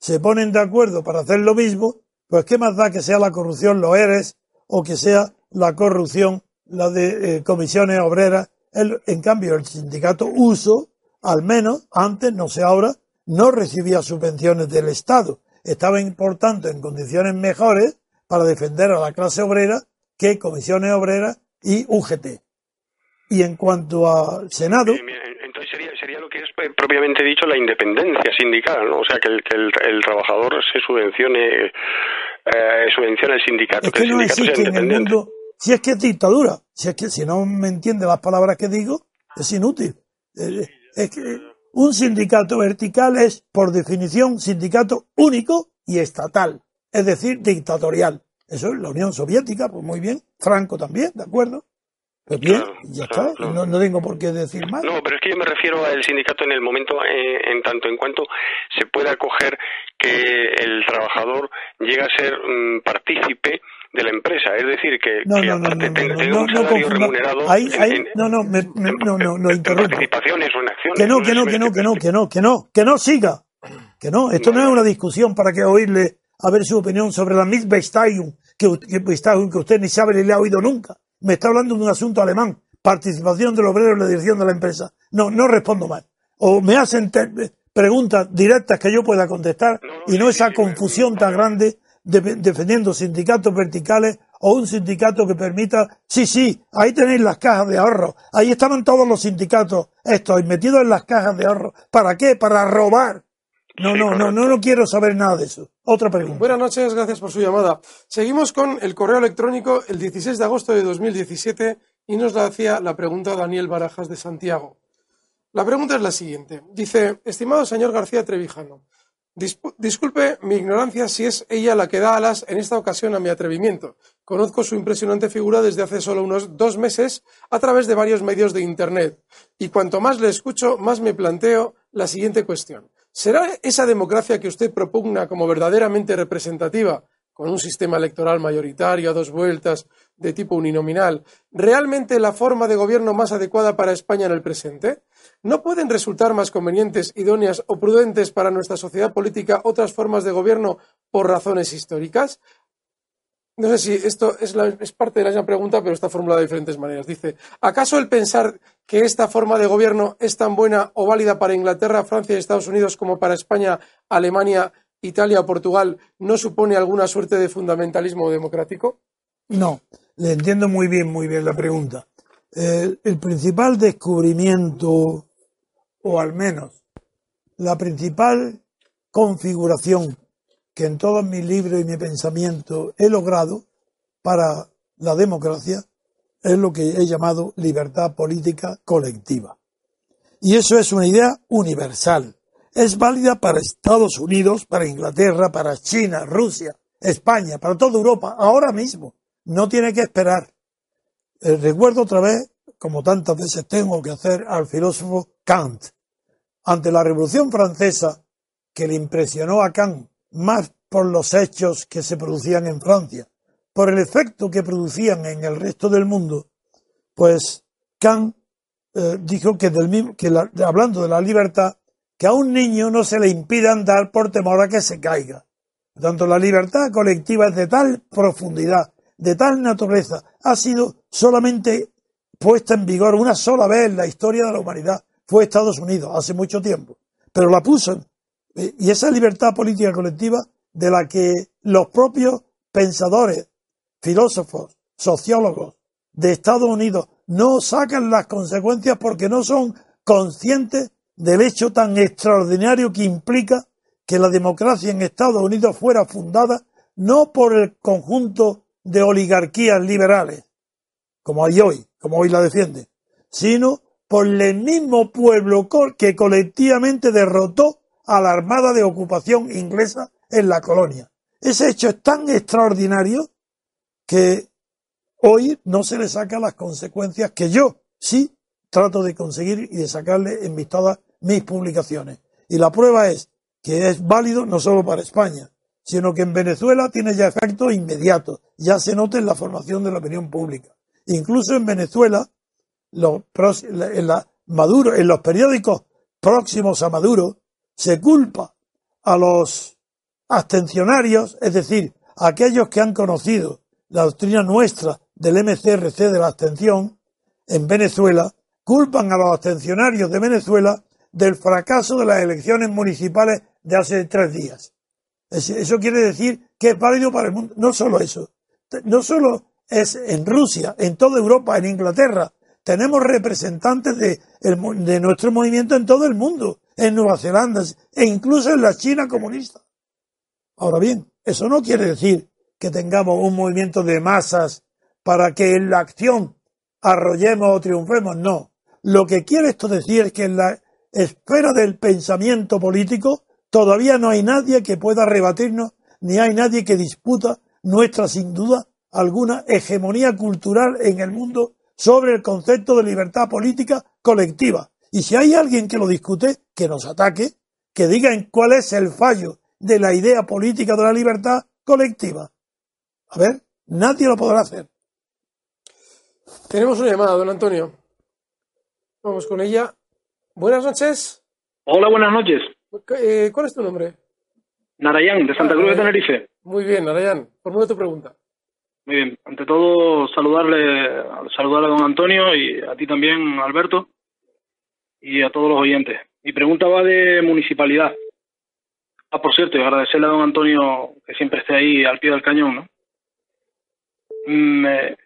se ponen de acuerdo para hacer lo mismo, pues qué más da que sea la corrupción los ERES o que sea la corrupción la de eh, comisiones obreras. El- en cambio, el sindicato uso, al menos antes, no sé ahora, no recibía subvenciones del Estado. Estaba, por tanto, en condiciones mejores para defender a la clase obrera que comisiones obreras y UGT. Y en cuanto al Senado, Entonces sería, sería lo que es eh, propiamente dicho la independencia sindical, ¿no? O sea, que el, que el, el trabajador se subvencione, eh, subvencione al sindicato, es que que el no sindicato sea existe en el mundo, si es que es dictadura, si es que si no me entiende las palabras que digo, es inútil. Eh, Es que un sindicato vertical es, por definición, sindicato único y estatal, es decir, dictatorial. Eso es la Unión Soviética, pues muy bien, Franco también, ¿de acuerdo? Pues bien, Claro, ya claro, está, claro. no, no tengo por qué decir más. No, pero es que yo me refiero al sindicato en el momento, eh, en tanto en cuanto se pueda acoger que el trabajador llega a ser mm, partícipe de la empresa, es decir, que, No, que no, no, aparte no, tenga, no, tenga no, un no salario remunerado Ahí, en, ahí, en- no, no, me- me- en- no, no, no, interrumpo. participaciones o en acciones. Que no, que no, que no, que no, que no, que no, que no siga. Que no, esto no es una discusión para que oírle a ver su opinión sobre la Mitbesteigung, que, que, usted ni sabe ni le ha oído nunca. Me está hablando de un asunto alemán, participación del obrero en la dirección de la empresa. No, no respondo más. O me hacen preguntas directas que yo pueda contestar No, no, y no esa confusión tan grande de- defendiendo sindicatos verticales o un sindicato que permita, sí, sí, ahí tenéis las cajas de ahorro, ahí estaban todos los sindicatos estos metidos en las cajas de ahorro. ¿Para qué? Para robar. No, no, no, no, no quiero saber nada de eso. Otra pregunta. Buenas noches, gracias por su llamada. Seguimos con el correo electrónico el 16 de agosto de 2017 y nos la hacía la pregunta Daniel Barajas de Santiago. La pregunta es la siguiente. Dice, estimado señor García Trevijano, disculpe mi ignorancia si es ella la que da alas en esta ocasión a mi atrevimiento. Conozco su impresionante figura desde hace solo unos dos meses a través de varios medios de Internet. Y cuanto más le escucho, más me planteo la siguiente cuestión. ¿Será esa democracia que usted propugna como verdaderamente representativa, con un sistema electoral mayoritario a dos vueltas de tipo uninominal, realmente la forma de gobierno más adecuada para España en el presente? ¿No pueden resultar más convenientes, idóneas o prudentes para nuestra sociedad política otras formas de gobierno por razones históricas? No sé si esto es, parte de la misma pregunta, pero está formulada de diferentes maneras. Dice, ¿acaso el pensar que esta forma de gobierno es tan buena o válida para Inglaterra, Francia y Estados Unidos como para España, Alemania, Italia o Portugal no supone alguna suerte de fundamentalismo democrático? No, le entiendo muy bien, muy bien la pregunta. El principal descubrimiento, o al menos la principal configuración que en todos mis libros y mi pensamiento he logrado para la democracia es lo que he llamado libertad política colectiva. Y eso es una idea universal. Es válida para Estados Unidos, para Inglaterra, para China, Rusia, España, para toda Europa, ahora mismo. No tiene que esperar. Eh, recuerdo otra vez, como tantas veces tengo que hacer, al filósofo Kant. Ante la Revolución Francesa, que le impresionó a Kant más por los hechos que se producían en Francia, por el efecto que producían en el resto del mundo, pues Kant eh, dijo que, del mismo, que la- hablando de la libertad, que a un niño no se le impide andar por temor a que se caiga. Por tanto, la libertad colectiva es de tal profundidad, de tal naturaleza, ha sido solamente puesta en vigor una sola vez en la historia de la humanidad. Fue Estados Unidos, hace mucho tiempo. Pero la puso. eh, Y esa libertad política colectiva de la que los propios pensadores, filósofos, sociólogos de Estados Unidos no sacan las consecuencias porque no son conscientes del hecho tan extraordinario que implica que la democracia en Estados Unidos fuera fundada no por el conjunto de oligarquías liberales, como hay hoy, como hoy la defiende, sino por el mismo pueblo que colectivamente derrotó a la Armada de Ocupación inglesa en la colonia. Ese hecho es tan extraordinario que hoy no se le saca las consecuencias que yo sí trato de conseguir y de sacarle en mis, todas mis publicaciones. Y la prueba es que es válido no solo para España, sino que en Venezuela tiene ya efectos inmediatos, ya se nota en la formación de la opinión pública. Incluso en Venezuela, en, en los periódicos próximos a Maduro, se culpa a los abstencionarios, es decir, a aquellos que han conocido la doctrina nuestra del MCRC de la abstención en Venezuela, culpan a los abstencionarios de Venezuela del fracaso de las elecciones municipales de hace tres días. Eso quiere decir que es válido para el mundo. No solo eso, no solo es en Rusia, en toda Europa, en Inglaterra. Tenemos representantes de, nuestro movimiento en todo el mundo, en Nueva Zelanda e incluso en la China comunista. Ahora bien, eso no quiere decir que tengamos un movimiento de masas para que en la acción arrollemos o triunfemos, no. Lo que quiere esto decir es que en la esfera del pensamiento político todavía no hay nadie que pueda rebatirnos, ni hay nadie que disputa nuestra, sin duda, alguna hegemonía cultural en el mundo sobre el concepto de libertad política colectiva. Y si hay alguien que lo discute, que nos ataque, que diga en cuál es el fallo de la idea política de la libertad colectiva. A ver, nadie lo podrá hacer. Tenemos una llamada, don Antonio. Vamos con ella. Buenas noches. Hola, buenas noches. Eh, ¿Cuál es tu nombre? Narayan, de Santa Cruz de Tenerife. Muy bien, Narayan. Formula tu pregunta. Muy bien. Ante todo, saludarle, saludar a don Antonio y a ti también, Alberto, y a todos los oyentes. Mi pregunta va de municipalidad. Ah, por cierto, y agradecerle a don Antonio que siempre esté ahí al pie del cañón, ¿no? Mm, eh,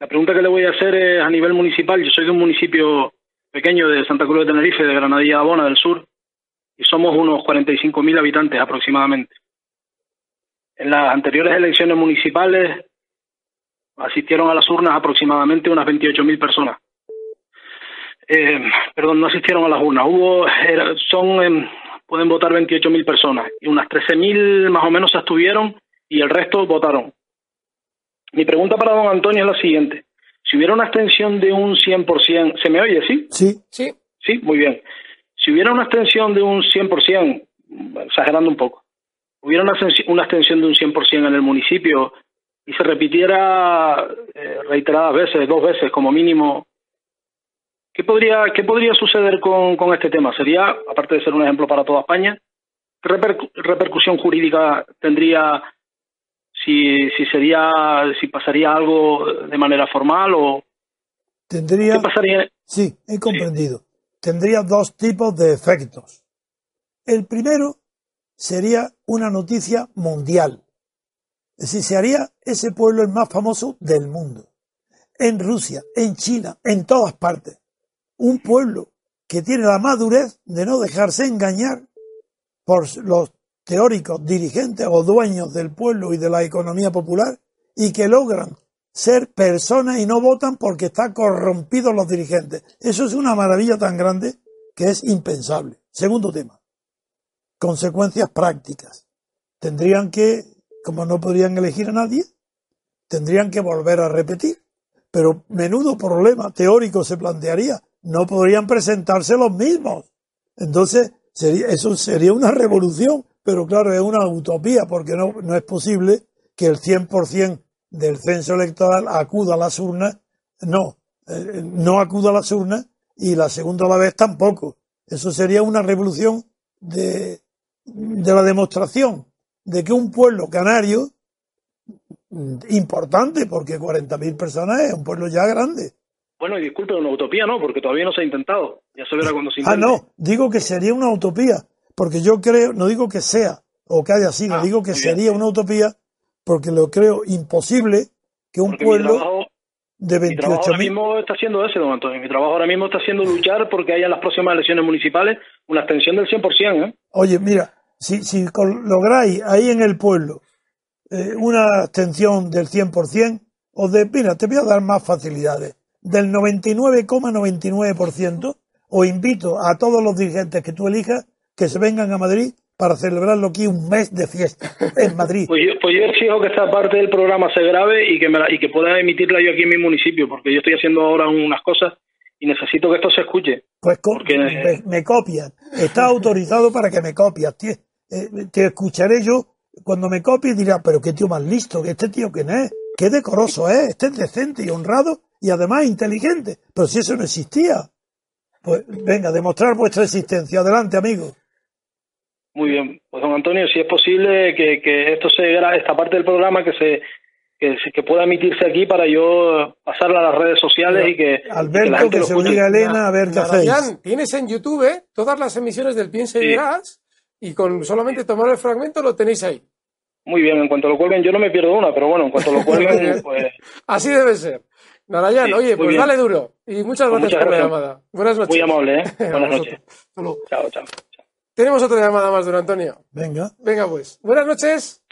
la pregunta que le voy a hacer es a nivel municipal. Yo soy de un municipio pequeño de Santa Cruz de Tenerife, de Granadilla Abona del Sur, y somos unos 45.000 habitantes aproximadamente. En las anteriores elecciones municipales asistieron a las urnas aproximadamente unas 28.000 personas. Eh, perdón, no asistieron a las urnas. Hubo, son, eh, pueden votar 28.000 personas y unas 13.000 más o menos se abstuvieron y el resto votaron. Mi pregunta para don Antonio es la siguiente. Si hubiera una extensión de un 100%, ¿se me oye, sí? Sí. Sí. Sí, muy bien. Si hubiera una extensión de un 100%, exagerando un poco, hubiera una, una extensión de un 100% en el municipio y se repitiera eh, reiteradas veces, dos veces como mínimo, ¿qué podría, qué podría suceder con, con este tema? ¿Sería, aparte de ser un ejemplo para toda España, qué repercusión jurídica tendría si, si sería, si pasaría algo de manera formal o tendría, ¿qué pasaría? Sí, he comprendido. Tendría dos tipos de efectos. El primero sería una noticia mundial. Es decir, se haría ese pueblo el más famoso del mundo. En Rusia, en China, en todas partes. Un pueblo que tiene la madurez de no dejarse engañar por los teóricos, dirigentes o dueños del pueblo y de la economía popular y que logran ser personas y no votan porque están corrompidos los dirigentes. Eso es una maravilla tan grande que es impensable. Segundo tema, consecuencias prácticas. Tendrían que, como no podrían elegir a nadie, tendrían que volver a repetir. Pero menudo problema teórico se plantearía. No podrían presentarse los mismos. Entonces, sería, eso sería una revolución pero claro, es una utopía porque no, no es posible que el 100% del censo electoral acuda a las urnas, no, eh, no acuda a las urnas y la segunda la vez tampoco. Eso sería una revolución de, de la demostración de que un pueblo canario, importante porque 40.000 personas es un pueblo ya grande. Bueno, y disculpe, una utopía no, porque todavía no se ha intentado. Ya se verá cuando se intente. Ah, no, digo que sería una utopía, porque yo creo, no digo que sea o que haya sido, Ah, digo que bien. sería una utopía porque lo creo imposible que un Porque pueblo trabajo- de Mi trabajo ahora 28.000 mismo está siendo ese, don Antonio. Mi trabajo ahora mismo está siendo luchar porque haya en las próximas elecciones municipales una extensión del 100%, ¿eh? Oye, mira, si, si lográis ahí en el pueblo eh, una abstención del 100% o de, mira, te voy a dar más facilidades, del 99,99%, o invito a todos los dirigentes que tú elijas que se vengan a Madrid para celebrarlo aquí un mes de fiesta en Madrid. Pues yo, pues yo exijo que esta parte del programa se grabe y que, me la- y que pueda emitirla yo aquí en mi municipio, porque yo estoy haciendo ahora unas cosas y necesito que esto se escuche. Pues Porque- me, me copias. Está autorizado para que me copias. Te, eh, te escucharé yo cuando me copies y dirá, pero qué tío más listo, que este tío quién es, qué decoroso es, este es decente y honrado y además inteligente. Pero si eso no existía. Pues venga, demostrar vuestra existencia. Adelante, amigo. Muy bien, pues don Antonio, si es posible que, que esto se esta parte del programa que se que, se- que pueda emitirse aquí para yo pasarla a las redes sociales y que, y que la Alberto, gente que lo se diga a Elena, a ver qué hacéis. Tienes en YouTube eh, todas las emisiones del Piense y Sí. Verás y con solamente tomar el fragmento lo tenéis ahí. Muy bien, en cuanto lo cuelguen yo no me pierdo una, pero bueno, en cuanto lo cuelguen, pues Así debe ser. Narayán, Sí, oye, pues bien. dale duro. Y muchas Pues gracias muchas por la llamada. Buenas noches. muy amable, ¿eh? Buenas noches. Luego. Chao, chao. Tenemos otra llamada más, don Antonio. Venga. Venga, pues. Buenas noches.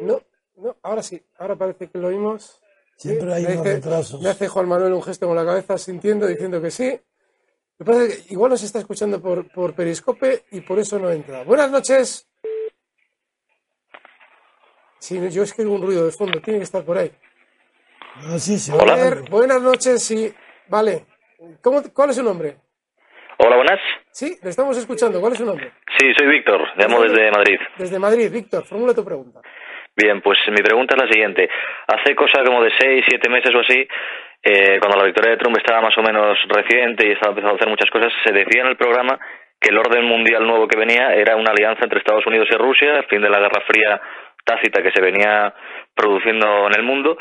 No, no, ahora sí. Ahora parece que lo oímos. Siempre hay hace- retrasos. Me hace Juan Manuel un gesto con la cabeza, sintiendo, diciendo que sí. Me parece que igual nos está escuchando por, por Periscope y por eso no entra. Buenas noches. Sí, yo es que un ruido de fondo, tiene que estar por ahí. Ah, sí, sí, A ver, buenas noches, sí. Vale. ¿Cómo, ¿Cuál es su nombre? Hola, buenas. Sí, le estamos escuchando. ¿Cuál es su nombre? Sí, soy Víctor, llamo desde Madrid. Desde Madrid. Víctor, formula tu pregunta. Bien, pues mi pregunta es la siguiente. Hace cosa como de seis, siete meses o así, eh, cuando la victoria de Trump estaba más o menos reciente y estaba empezando a hacer muchas cosas, se decía en el programa que el orden mundial nuevo que venía era una alianza entre Estados Unidos y Rusia, el fin de la Guerra Fría tácita que se venía produciendo en el mundo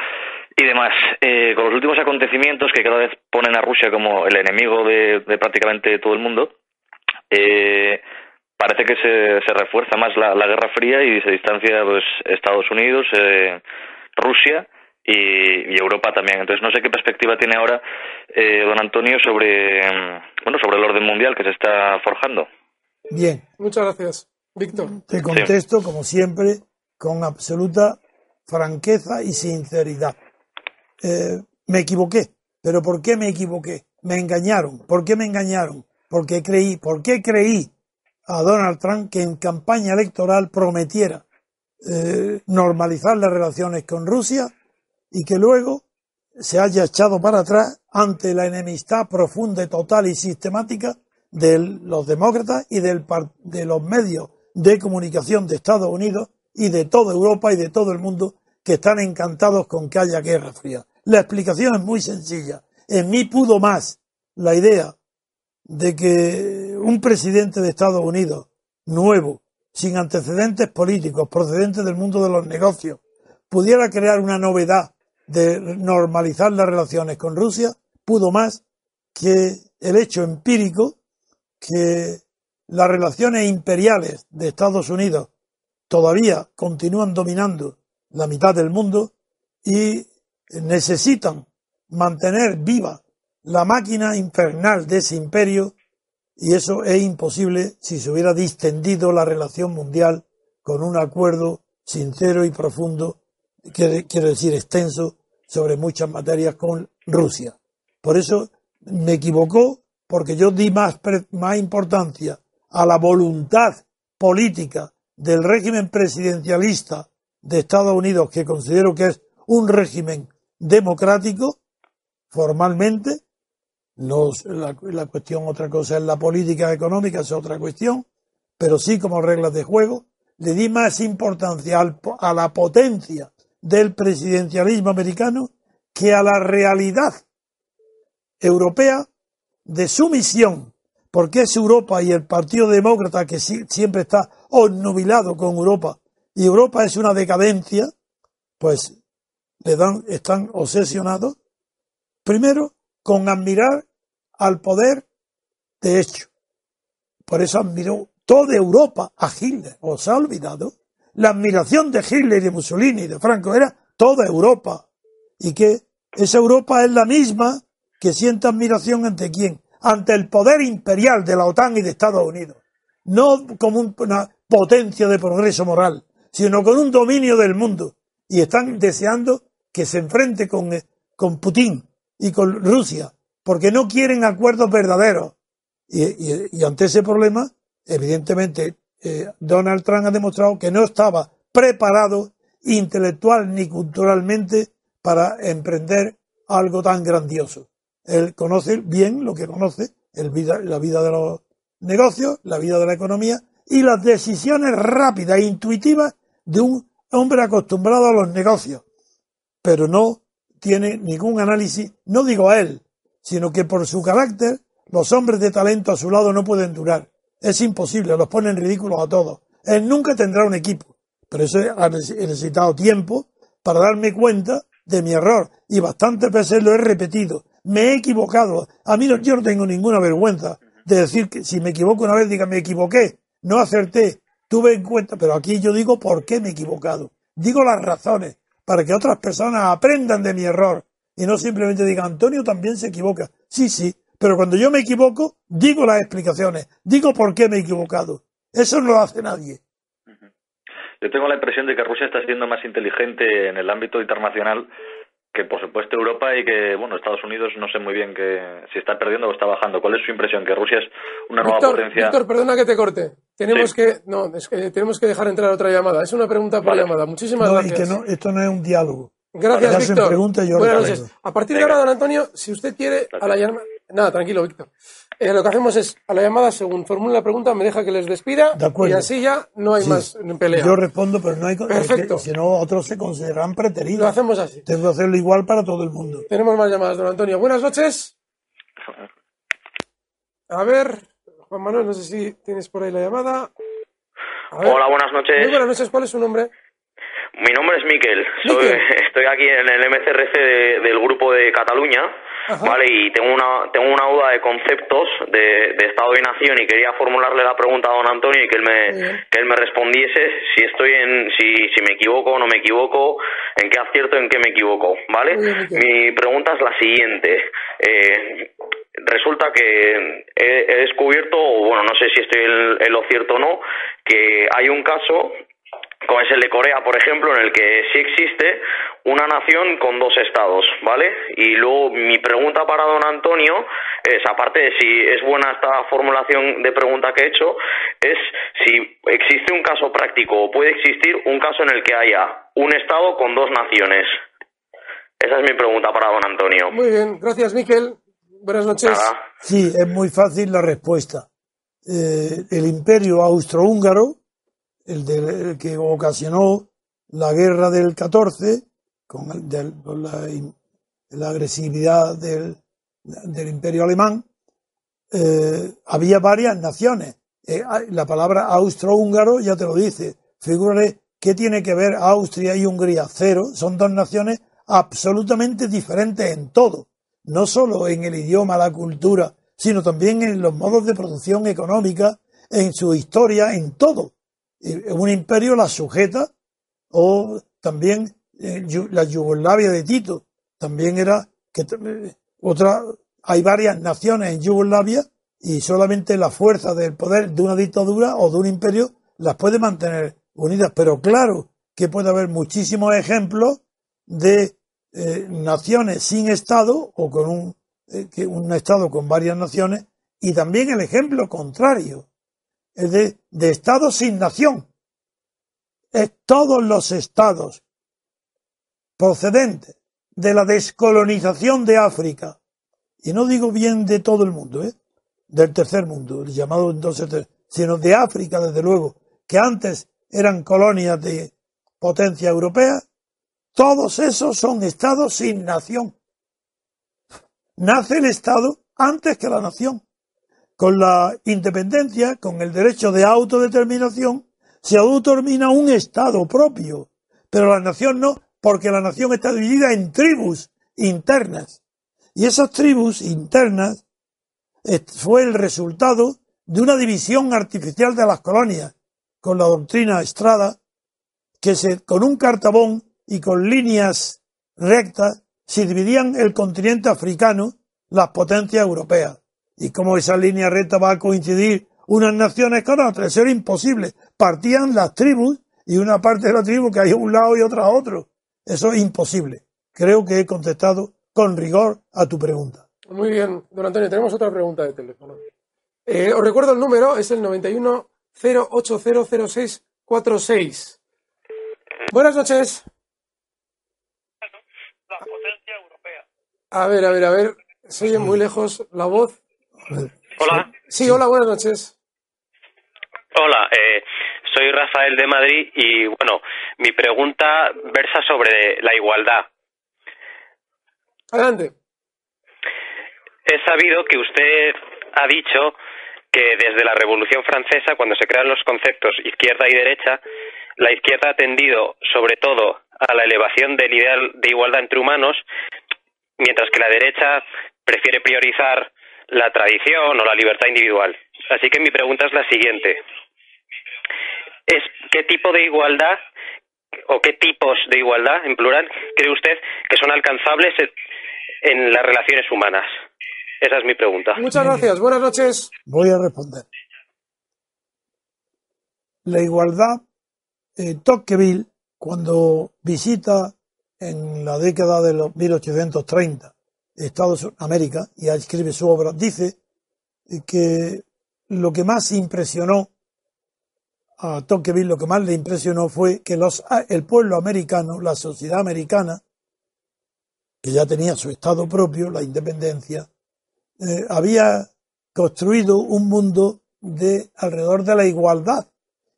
y demás. Eh, con los últimos acontecimientos que cada vez ponen a Rusia como el enemigo de, de prácticamente todo el mundo, eh, parece que se, se refuerza más la, la Guerra Fría y se distancia pues Estados Unidos, eh, Rusia y, y Europa también. Entonces no sé qué perspectiva tiene ahora eh, don Antonio sobre mm, bueno sobre el orden mundial que se está forjando. Bien, Muchas gracias, Víctor. te contesto como siempre con absoluta franqueza y sinceridad. Eh, me equivoqué, pero ¿por qué me equivoqué? Me engañaron. ¿Por qué me engañaron? Porque creí, ¿por qué creí a Donald Trump que en campaña electoral prometiera eh, normalizar las relaciones con Rusia y que luego se haya echado para atrás ante la enemistad profunda, total y sistemática de los demócratas y de los medios de comunicación de Estados Unidos y de toda Europa y de todo el mundo que están encantados con que haya guerra fría. La explicación es muy sencilla. En mí pudo más la idea de que un presidente de Estados Unidos nuevo, sin antecedentes políticos, procedente del mundo de los negocios, pudiera crear una novedad de normalizar las relaciones con Rusia, pudo más que el hecho empírico que las relaciones imperiales de Estados Unidos todavía continúan dominando la mitad del mundo y necesitan mantener viva la máquina infernal de ese imperio y eso es imposible si se hubiera distendido la relación mundial con un acuerdo sincero y profundo, quiero decir extenso, sobre muchas materias con Rusia. Por eso me equivocó porque yo di más, más importancia a la voluntad política del régimen presidencialista de Estados Unidos, que considero que es un régimen democrático, formalmente, no es la, la cuestión, otra cosa es la política económica, es otra cuestión, pero sí como reglas de juego, le di más importancia al a la potencia del presidencialismo americano que a la realidad europea de su misión, porque es Europa y el Partido Demócrata que siempre está obnubilado con Europa, y Europa es una decadencia, pues le dan, están obsesionados, primero con admirar al poder de hecho. Por eso admiró toda Europa a Hitler. ¿Os ha olvidado? La admiración de Hitler y de Mussolini y de Franco era toda Europa. Y que esa Europa es la misma que siente admiración ante quién? Ante el poder imperial de la OTAN y de Estados Unidos. No como un- una potencia de progreso moral, sino con un dominio del mundo. Y están deseando que se enfrente con, eh, con Putin y con Rusia, porque no quieren acuerdos verdaderos. Y- y ante ese problema, evidentemente, eh, Donald Trump ha demostrado que no estaba preparado intelectual ni culturalmente para emprender algo tan grandioso. Él conoce bien lo que conoce, la vida de los negocios, la vida de la economía y las decisiones rápidas e intuitivas de un hombre acostumbrado a los negocios, pero no tiene ningún análisis, no digo a él, sino que por su carácter los hombres de talento a su lado no pueden durar. Es imposible, los ponen ridículos a todos. Él nunca tendrá un equipo, pero eso he necesitado tiempo para darme cuenta de mi error y bastantes veces lo he repetido. Me he equivocado. A mí no- yo no tengo ninguna vergüenza de decir que si me equivoco una vez diga me equivoqué, no acerté, tuve en cuenta, pero aquí yo digo por qué me he equivocado. Digo las razones para que otras personas aprendan de mi error y no simplemente digan Antonio también se equivoca. Sí, sí, pero cuando yo me equivoco, digo las explicaciones, digo por qué me he equivocado. Eso no lo hace nadie. Yo tengo la impresión de que Rusia está siendo más inteligente en el ámbito internacional que, por supuesto, Europa y que, bueno, Estados Unidos no sé muy bien que si está perdiendo o está bajando. ¿Cuál es su impresión? ¿Que Rusia es una nueva Víctor, potencia? Víctor, perdona que te corte. Tenemos Sí. que, no, es que tenemos que dejar entrar otra llamada. Es una pregunta por Vale. llamada. Muchísimas No, y gracias. que no, esto no es un diálogo. Gracias, Víctor. Buenas noches. A partir de ahora, don Antonio, si usted quiere, a la llamada. Nada, tranquilo, Víctor. Eh, lo que hacemos es, a la llamada, según formule la pregunta, me deja que les despida. De acuerdo. Y así ya no hay Sí. más pelea. Yo respondo, pero no hay Perfecto. si no otros se consideran Lo preteridos. hacemos así. Tengo que hacerlo igual para todo el mundo. Tenemos más llamadas, don Antonio. Buenas noches. A ver, Juan Manuel, no sé si tienes por ahí la llamada. A ver. Hola, buenas noches. Muy buenas noches, ¿cuál es su nombre? Mi nombre es Miquel. Soy- estoy aquí en el MCRC de- del grupo de Cataluña, Ajá. ¿vale? Y tengo una tengo una duda de conceptos de, de Estado y Nación y quería formularle la pregunta a don Antonio y que él me bien. que él me respondiese si estoy en si si me equivoco o no me equivoco, en qué acierto, en qué me equivoco, ¿vale? Bien. Mi pregunta es la siguiente. Eh, resulta que he, he descubierto, o bueno, no sé si estoy en, en lo cierto o no, que hay un caso como es el de Corea, por ejemplo, en el que sí existe una nación con dos estados, ¿vale? Y luego mi pregunta para don Antonio es, aparte de si es buena esta formulación de pregunta que he hecho, es si existe un caso práctico o puede existir un caso en el que haya un estado con dos naciones. Esa es mi pregunta para don Antonio. Muy bien, gracias, Miquel. Buenas noches. Nada. Sí, es muy fácil la respuesta. Eh, el imperio austrohúngaro, el, el que ocasionó la guerra del 14, con, el- del- con la, la agresividad del, del imperio alemán, eh, había varias naciones. Eh, la palabra austrohúngaro ya te lo dice. Figúrate qué tiene que ver Austria y Hungría. Cero. Son dos naciones absolutamente diferentes en todo. No solo en el idioma, la cultura, sino también en los modos de producción económica, en su historia, en todo. Eh, Un imperio la sujeta, o también eh, la Yugoslavia de Tito, también era que eh, otra, hay varias naciones en Yugoslavia y solamente la fuerza del poder de una dictadura o de un imperio las puede mantener unidas. Pero claro que puede haber muchísimos ejemplos de naciones sin Estado o con un, un Estado con varias naciones y también el ejemplo contrario, es de, de Estado sin nación. Es todos los Estados procedentes de la descolonización de África, y no digo bien de todo el mundo, ¿eh? del tercer mundo, el llamado entonces, sino de África, desde luego, que antes eran colonias de potencia europea, todos esos son estados sin nación. Nace el Estado antes que la nación. Con la independencia, con el derecho de autodeterminación, se autodetermina un Estado propio. Pero la nación no, porque la nación está dividida en tribus internas. Y esas tribus internas eh, fue el resultado de una división artificial de las colonias, con la doctrina Estrada, que se, con un cartabón y con líneas rectas se dividían el continente africano, las potencias europeas. Y como esa línea recta va a coincidir unas naciones con otras, eso era imposible. Partían las tribus y una parte de la tribu que hay a un lado y otra a otro. Eso es imposible. Creo que he contestado con rigor a tu pregunta. Muy bien, don Antonio, tenemos otra pregunta de teléfono. Eh, os recuerdo el número, es el 91 0800646. Buenas noches. A ver, a ver, a ver. Se oye muy lejos la voz. Hola. Sí, hola, buenas noches. Hola, eh, soy Rafael de Madrid y bueno, mi pregunta versa sobre la igualdad. Adelante. He sabido que usted ha dicho que desde la Revolución Francesa, cuando se crean los conceptos izquierda y derecha, la izquierda ha tendido sobre todo a la elevación del ideal de igualdad entre humanos, mientras que la derecha prefiere priorizar la tradición o la libertad individual. Así que mi pregunta es la siguiente. ¿Es qué tipo de igualdad o qué tipos de igualdad, en plural, cree usted que son alcanzables en las relaciones humanas? Esa es mi pregunta. Muchas gracias. Buenas noches. Voy a responder. La igualdad, eh, Tocqueville, cuando visita en la década de los 1830 Estados América y escribe su obra, dice que lo que más impresionó a Tocqueville, lo que más le impresionó fue que los, el pueblo americano, la sociedad americana, que ya tenía su Estado propio, la independencia, eh, había construido un mundo de alrededor de la igualdad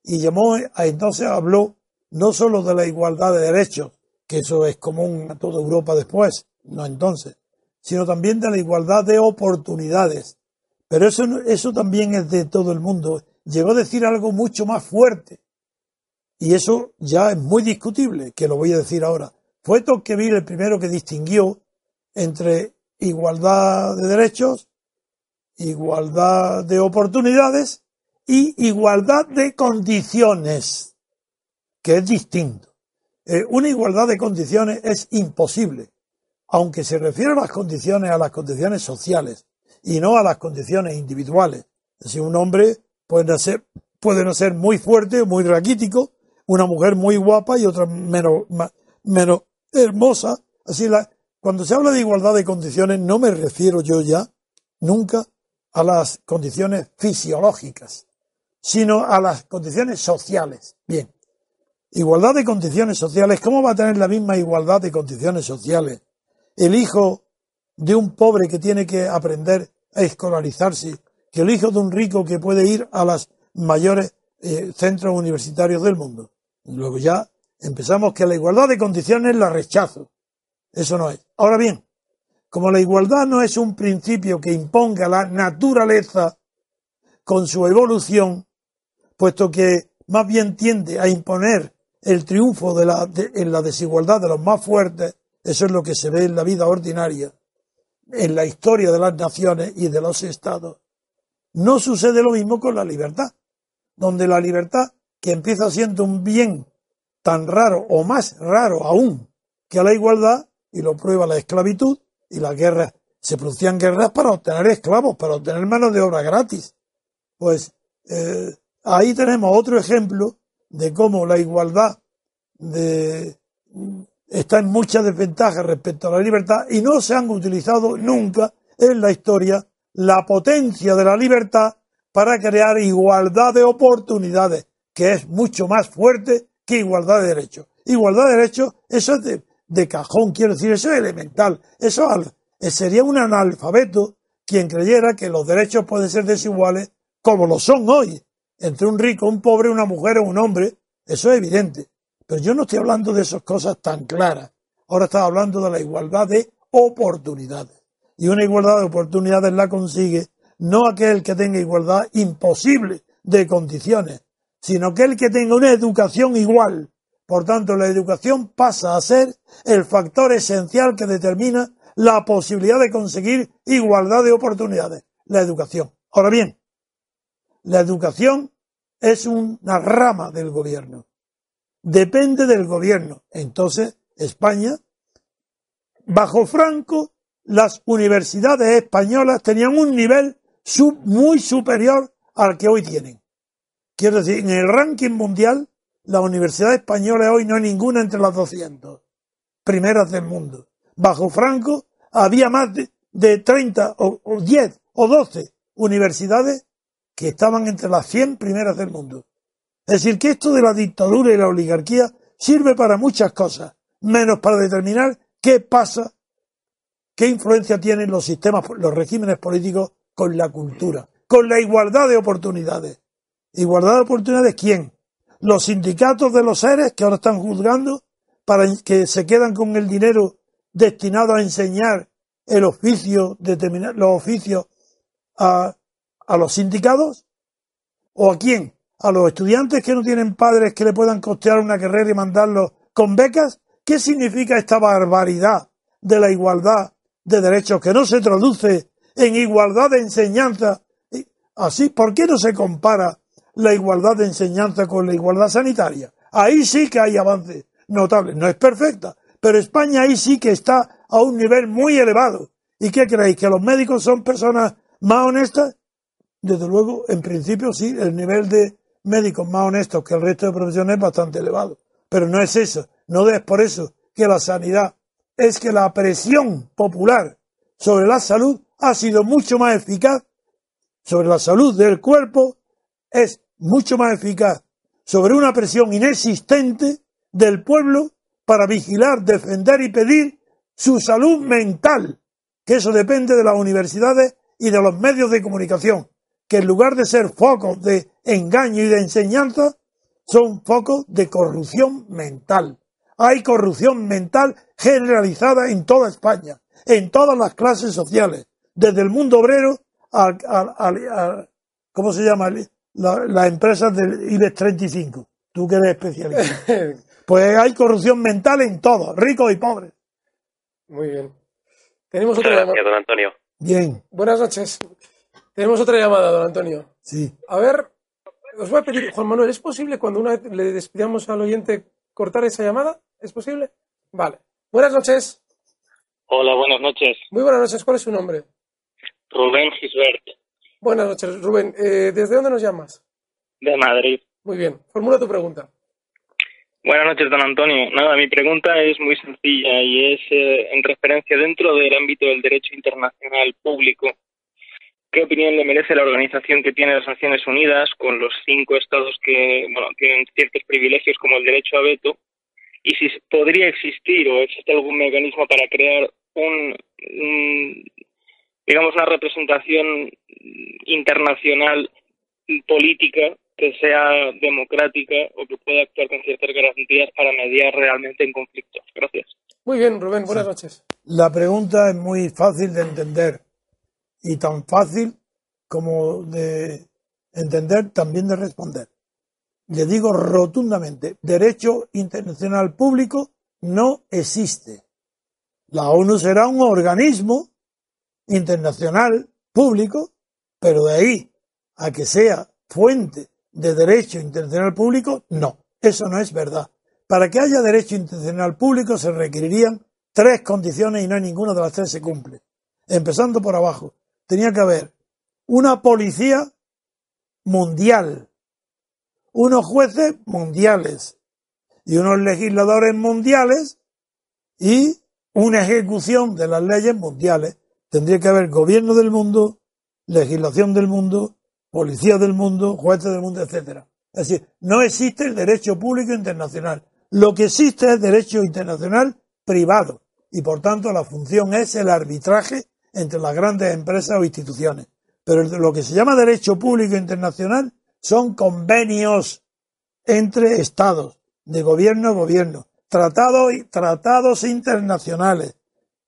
y llamó, a, entonces habló no solo de la igualdad de derechos, que eso es común a toda Europa después, no entonces, sino también de la igualdad de oportunidades. Pero eso, eso también es de todo el mundo. Llegó a decir algo mucho más fuerte. Y eso ya es muy discutible, que lo voy a decir ahora. Fue Tocqueville el primero que distinguió entre igualdad de derechos, igualdad de oportunidades y igualdad de condiciones, que es distinto. Eh, una igualdad de condiciones es imposible, aunque se refiere a las condiciones, a las condiciones sociales y no a las condiciones individuales. Es decir, un hombre puede nacer, puede muy fuerte, muy raquítico, una mujer muy guapa y otra menos, menos hermosa. Así la, cuando se habla de igualdad de condiciones, no me refiero yo ya nunca a las condiciones fisiológicas, sino a las condiciones sociales. Bien, igualdad de condiciones sociales, ¿cómo va a tener la misma igualdad de condiciones sociales el hijo de un pobre que tiene que aprender a escolarizarse que el hijo de un rico que puede ir a los mayores eh, centros universitarios del mundo? Luego ya empezamos que la igualdad de condiciones la rechazo. Eso no es. Ahora bien, como la igualdad no es un principio que imponga la naturaleza con su evolución, puesto que más bien tiende a imponer el triunfo de la, en la desigualdad de los más fuertes, eso es lo que se ve en la vida ordinaria, en la historia de las naciones y de los estados. No sucede lo mismo con la libertad, donde la libertad, que empieza siendo un bien tan raro o más raro aún que la igualdad, y lo prueba la esclavitud y las guerras. Se producían guerras para obtener esclavos, para obtener mano de obra gratis. Pues eh, ahí tenemos otro ejemplo de cómo la igualdad de, está en mucha desventaja respecto a la libertad y no se han utilizado nunca en la historia la potencia de la libertad para crear igualdad de oportunidades, que es mucho más fuerte que igualdad de derechos. Igualdad de derechos, eso es de, cajón, quiero decir, eso es elemental. Eso sería un analfabeto quien creyera que los derechos pueden ser desiguales como lo son hoy, entre un rico, un pobre, una mujer o un hombre. Eso es evidente. Pero yo no estoy hablando de esas cosas tan claras. Ahora estaba hablando de la igualdad de oportunidades. Y una igualdad de oportunidades la consigue no aquel que tenga igualdad imposible de condiciones, sino aquel que tenga una educación igual, por tanto, la educación pasa a ser el factor esencial que determina la posibilidad de conseguir igualdad de oportunidades. La educación. Ahora bien, la educación es una rama del gobierno. Depende del gobierno. Entonces, España, bajo Franco, las universidades españolas tenían un nivel muy superior al que hoy tienen. Quiero decir, en el ranking mundial las universidades españolas hoy no hay ninguna entre las 200 primeras del mundo. Bajo Franco había más de, de 30 o, o 10 o 12 universidades que estaban entre las 100 primeras del mundo. Es decir, que esto de la dictadura y la oligarquía sirve para muchas cosas, menos para determinar qué pasa, qué influencia tienen los sistemas, los regímenes políticos con la cultura, con la igualdad de oportunidades. ¿Igualdad de oportunidades quién? Los sindicatos de los seres que ahora están juzgando para que se quedan con el dinero destinado a enseñar el oficio, determinar los oficios a, a los sindicatos o a quién? A los estudiantes que no tienen padres que le puedan costear una carrera y mandarlos con becas. ¿Qué significa esta barbaridad de la igualdad de derechos que no se traduce en igualdad de enseñanza? Así, ¿por qué no se compara la igualdad de enseñanza con la igualdad sanitaria? Ahí sí que hay avances notables. No es perfecta, pero España ahí sí que está a un nivel muy elevado. ¿Y qué creéis? ¿Que los médicos son personas más honestas? Desde luego, en principio sí, el nivel de médicos más honestos que el resto de profesiones es bastante elevado. Pero no es eso, no es por eso que la sanidad, es que la presión popular sobre la salud ha sido mucho más eficaz, sobre la salud del cuerpo, es mucho más eficaz sobre una presión inexistente del pueblo para vigilar, defender y pedir su salud mental, que eso depende de las universidades y de los medios de comunicación, que en lugar de ser focos de engaño y de enseñanza, son focos de corrupción mental. Hay corrupción mental generalizada en toda España, en todas las clases sociales, desde el mundo obrero a, ¿cómo se llama? las empresas del IBEX 35. Tú que eres especialista. Pues hay corrupción mental en todo, ricos y pobres. Muy bien. Tenemos otra llamada. don Antonio. Bien. Buenas noches. Tenemos otra llamada, don Antonio. Sí. A ver, os voy a pedir, Juan Manuel, ¿es posible cuando una vez le despidamos al oyente cortar esa llamada? ¿Es posible? Vale. Buenas noches. Hola, buenas noches. Muy buenas noches. ¿Cuál es su nombre? Rubén Gisbert, Buenas noches, Rubén. Eh, ¿Desde dónde nos llamas? de Madrid. Muy bien. Formula tu pregunta. Buenas noches, don Antonio. Nada, mi pregunta es muy sencilla y es eh, en referencia dentro del ámbito del derecho internacional público. ¿Qué opinión le merece la organización que tiene las Naciones Unidas con los cinco estados que bueno, tienen ciertos privilegios como el derecho a veto? Y si podría existir o existe algún mecanismo para crear un, un digamos, una representación internacional política que sea democrática o que pueda actuar con ciertas garantías para mediar realmente en conflictos. Gracias. Muy bien, Rubén. Buenas noches. La pregunta es muy fácil de entender y tan fácil como de entender también de responder. Le digo rotundamente, derecho internacional público no existe. La ONU será un organismo internacional público, pero de ahí a que sea fuente de derecho internacional público, no, eso no es verdad. Para que haya derecho internacional público se requerirían tres condiciones y no hay ninguna de las tres se cumple. Empezando por abajo, tenía que haber una policía mundial, unos jueces mundiales y unos legisladores mundiales y una ejecución de las leyes mundiales. Tendría que haber gobierno del mundo, legislación del mundo, policía del mundo, jueces del mundo, etcétera. Es decir, no existe el derecho público internacional. Lo que existe es derecho internacional privado y por tanto la función es el arbitraje entre las grandes empresas o instituciones. Pero lo que se llama derecho público internacional son convenios entre estados, de gobierno a gobierno, tratados tratados internacionales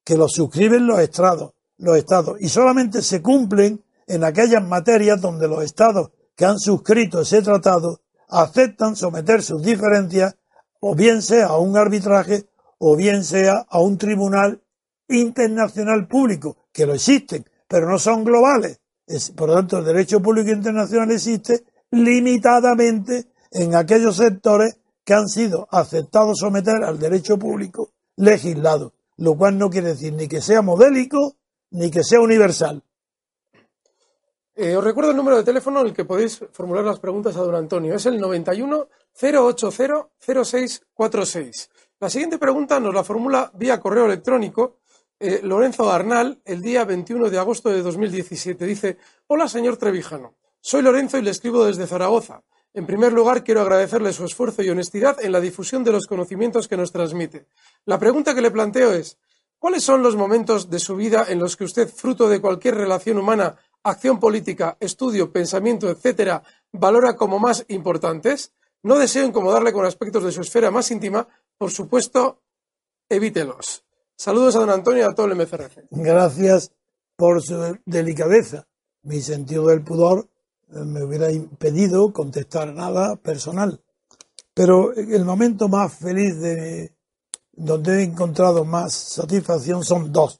que los suscriben los estados, los estados y solamente se cumplen en aquellas materias donde los estados que han suscrito ese tratado aceptan someter sus diferencias o bien sea a un arbitraje o bien sea a un tribunal internacional público, que lo existen, pero no son globales. Es, por lo tanto, el derecho público internacional existe limitadamente en aquellos sectores que han sido aceptados someter al derecho público legislado, lo cual no quiere decir ni que sea modélico ni que sea universal. Eh, os recuerdo el número de teléfono en el que podéis formular las preguntas a don Antonio. Es el 91 080 0646. La siguiente pregunta nos la formula vía correo electrónico eh, Lorenzo Arnal el día 21 de agosto de 2017. Dice, hola señor Trevijano, soy Lorenzo y le escribo desde Zaragoza. En primer lugar, quiero agradecerle su esfuerzo y honestidad en la difusión de los conocimientos que nos transmite. La pregunta que le planteo es, ¿cuáles son los momentos de su vida en los que usted, fruto de cualquier relación humana, acción política, estudio, pensamiento, etcétera, valora como más importantes? No deseo incomodarle con aspectos de su esfera más íntima, por supuesto, evítelos. Saludos a don Antonio y a todo el MCRF. Gracias por su delicadeza. Mi sentido del pudor eh, me hubiera impedido contestar nada personal. Pero el momento más feliz de donde he encontrado más satisfacción son dos.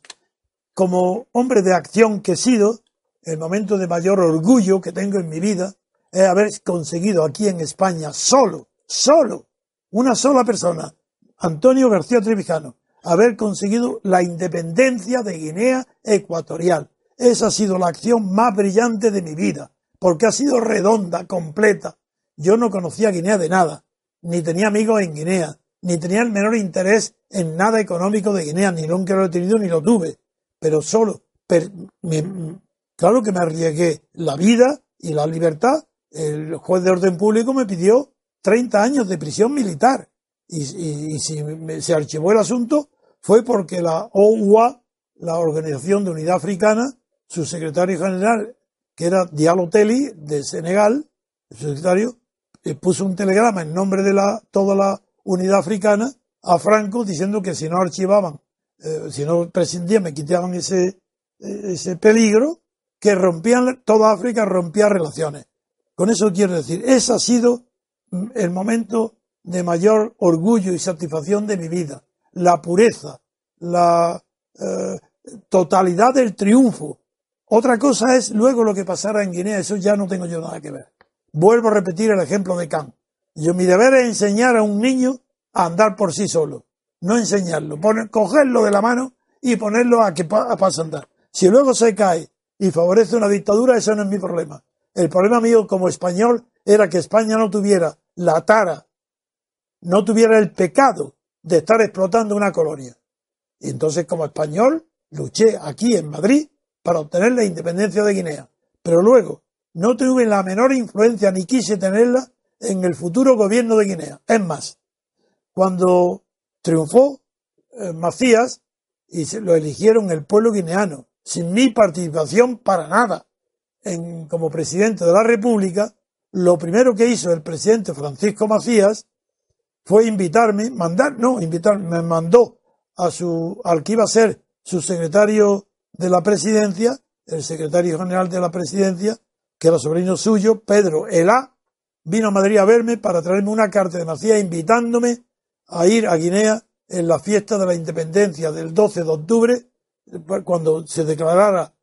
Como hombre de acción que he sido, el momento de mayor orgullo que tengo en mi vida es haber conseguido aquí en España solo, solo, una sola persona, Antonio García Trevijano, haber conseguido la independencia de Guinea Ecuatorial. Esa ha sido la acción más brillante de mi vida porque ha sido redonda, completa. Yo no conocía Guinea de nada, ni tenía amigos en Guinea, ni tenía el menor interés en nada económico de Guinea, ni nunca lo he tenido ni lo tuve, pero solo, claro que me arriesgué la vida y la libertad. El juez de orden público me pidió 30 años de prisión militar y, si se archivó el asunto fue porque la OUA, la Organización de Unidad Africana, su secretario general que era Diallo Teli de Senegal, el secretario, puso un telegrama en nombre de la, toda la unidad africana a Franco diciendo que si no archivaban, eh, si no prescindían, me quitaban ese, ese peligro, que rompían, toda África rompía relaciones. Con eso quiero decir, ese ha sido el momento de mayor orgullo y satisfacción de mi vida. La pureza, la eh, totalidad del triunfo, otra cosa es luego lo que pasara en Guinea, eso ya no tengo yo nada que ver. Vuelvo a repetir el ejemplo de Kant. Yo mi deber es enseñar a un niño a andar por sí solo, no enseñarlo, poner, cogerlo de la mano y ponerlo a que a paso andar. Si luego se cae y favorece una dictadura, eso no es mi problema. El problema mío como español era que España no tuviera la tara, no tuviera el pecado de estar explotando una colonia. Y entonces como español luché aquí en Madrid para obtener la independencia de Guinea. Pero luego no tuve la menor influencia ni quise tenerla en el futuro gobierno de Guinea. Es más, cuando triunfó eh, Macías y se lo eligieron el pueblo guineano, sin mi participación para nada en, como presidente de la República, lo primero que hizo el presidente Francisco Macías fue invitarme, mandar, no, invitar, me mandó a su, al que iba a ser su secretario de la presidencia, el secretario general de la presidencia, que era sobrino suyo, Pedro Elá, vino a Madrid a verme para traerme una carta de Macías invitándome a ir a Guinea en la fiesta de la independencia del 12 de octubre, cuando se declarara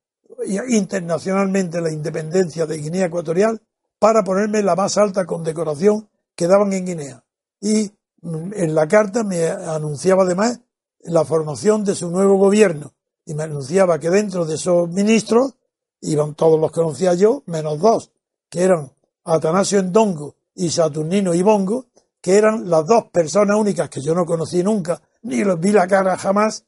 internacionalmente la independencia de Guinea Ecuatorial, para ponerme la más alta condecoración que daban en Guinea. Y en la carta me anunciaba además la formación de su nuevo gobierno, y me anunciaba que dentro de esos ministros iban todos los que conocía yo, menos dos, que eran Atanasio Endongo y Saturnino Ibongo, que eran las dos personas únicas que yo no conocí nunca, ni los vi la cara jamás,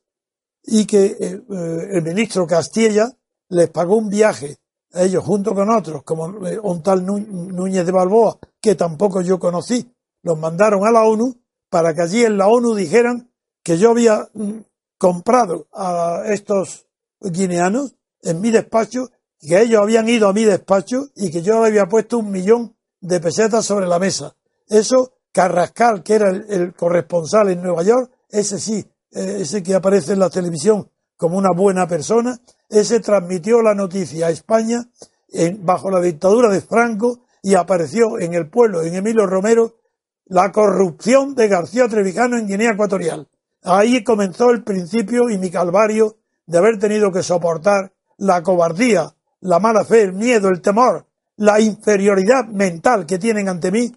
y que eh, eh, el ministro Castilla les pagó un viaje a ellos junto con otros, como eh, un tal Núñez de Balboa, que tampoco yo conocí, los mandaron a la ONU para que allí en la ONU dijeran que yo había mm, comprado a estos guineanos en mi despacho, que ellos habían ido a mi despacho y que yo había puesto un millón de pesetas sobre la mesa. Eso, Carrascal, que era el, corresponsal en Nueva York, ese sí, eh, ese que aparece en la televisión como una buena persona, ese transmitió la noticia a España en, bajo la dictadura de Franco y apareció en el pueblo, en Emilio Romero, la corrupción de García Trevijano en Guinea Ecuatorial. Ahí comenzó el principio y mi calvario de haber tenido que soportar la cobardía, la mala fe, el miedo, el temor, la inferioridad mental que tienen ante mí,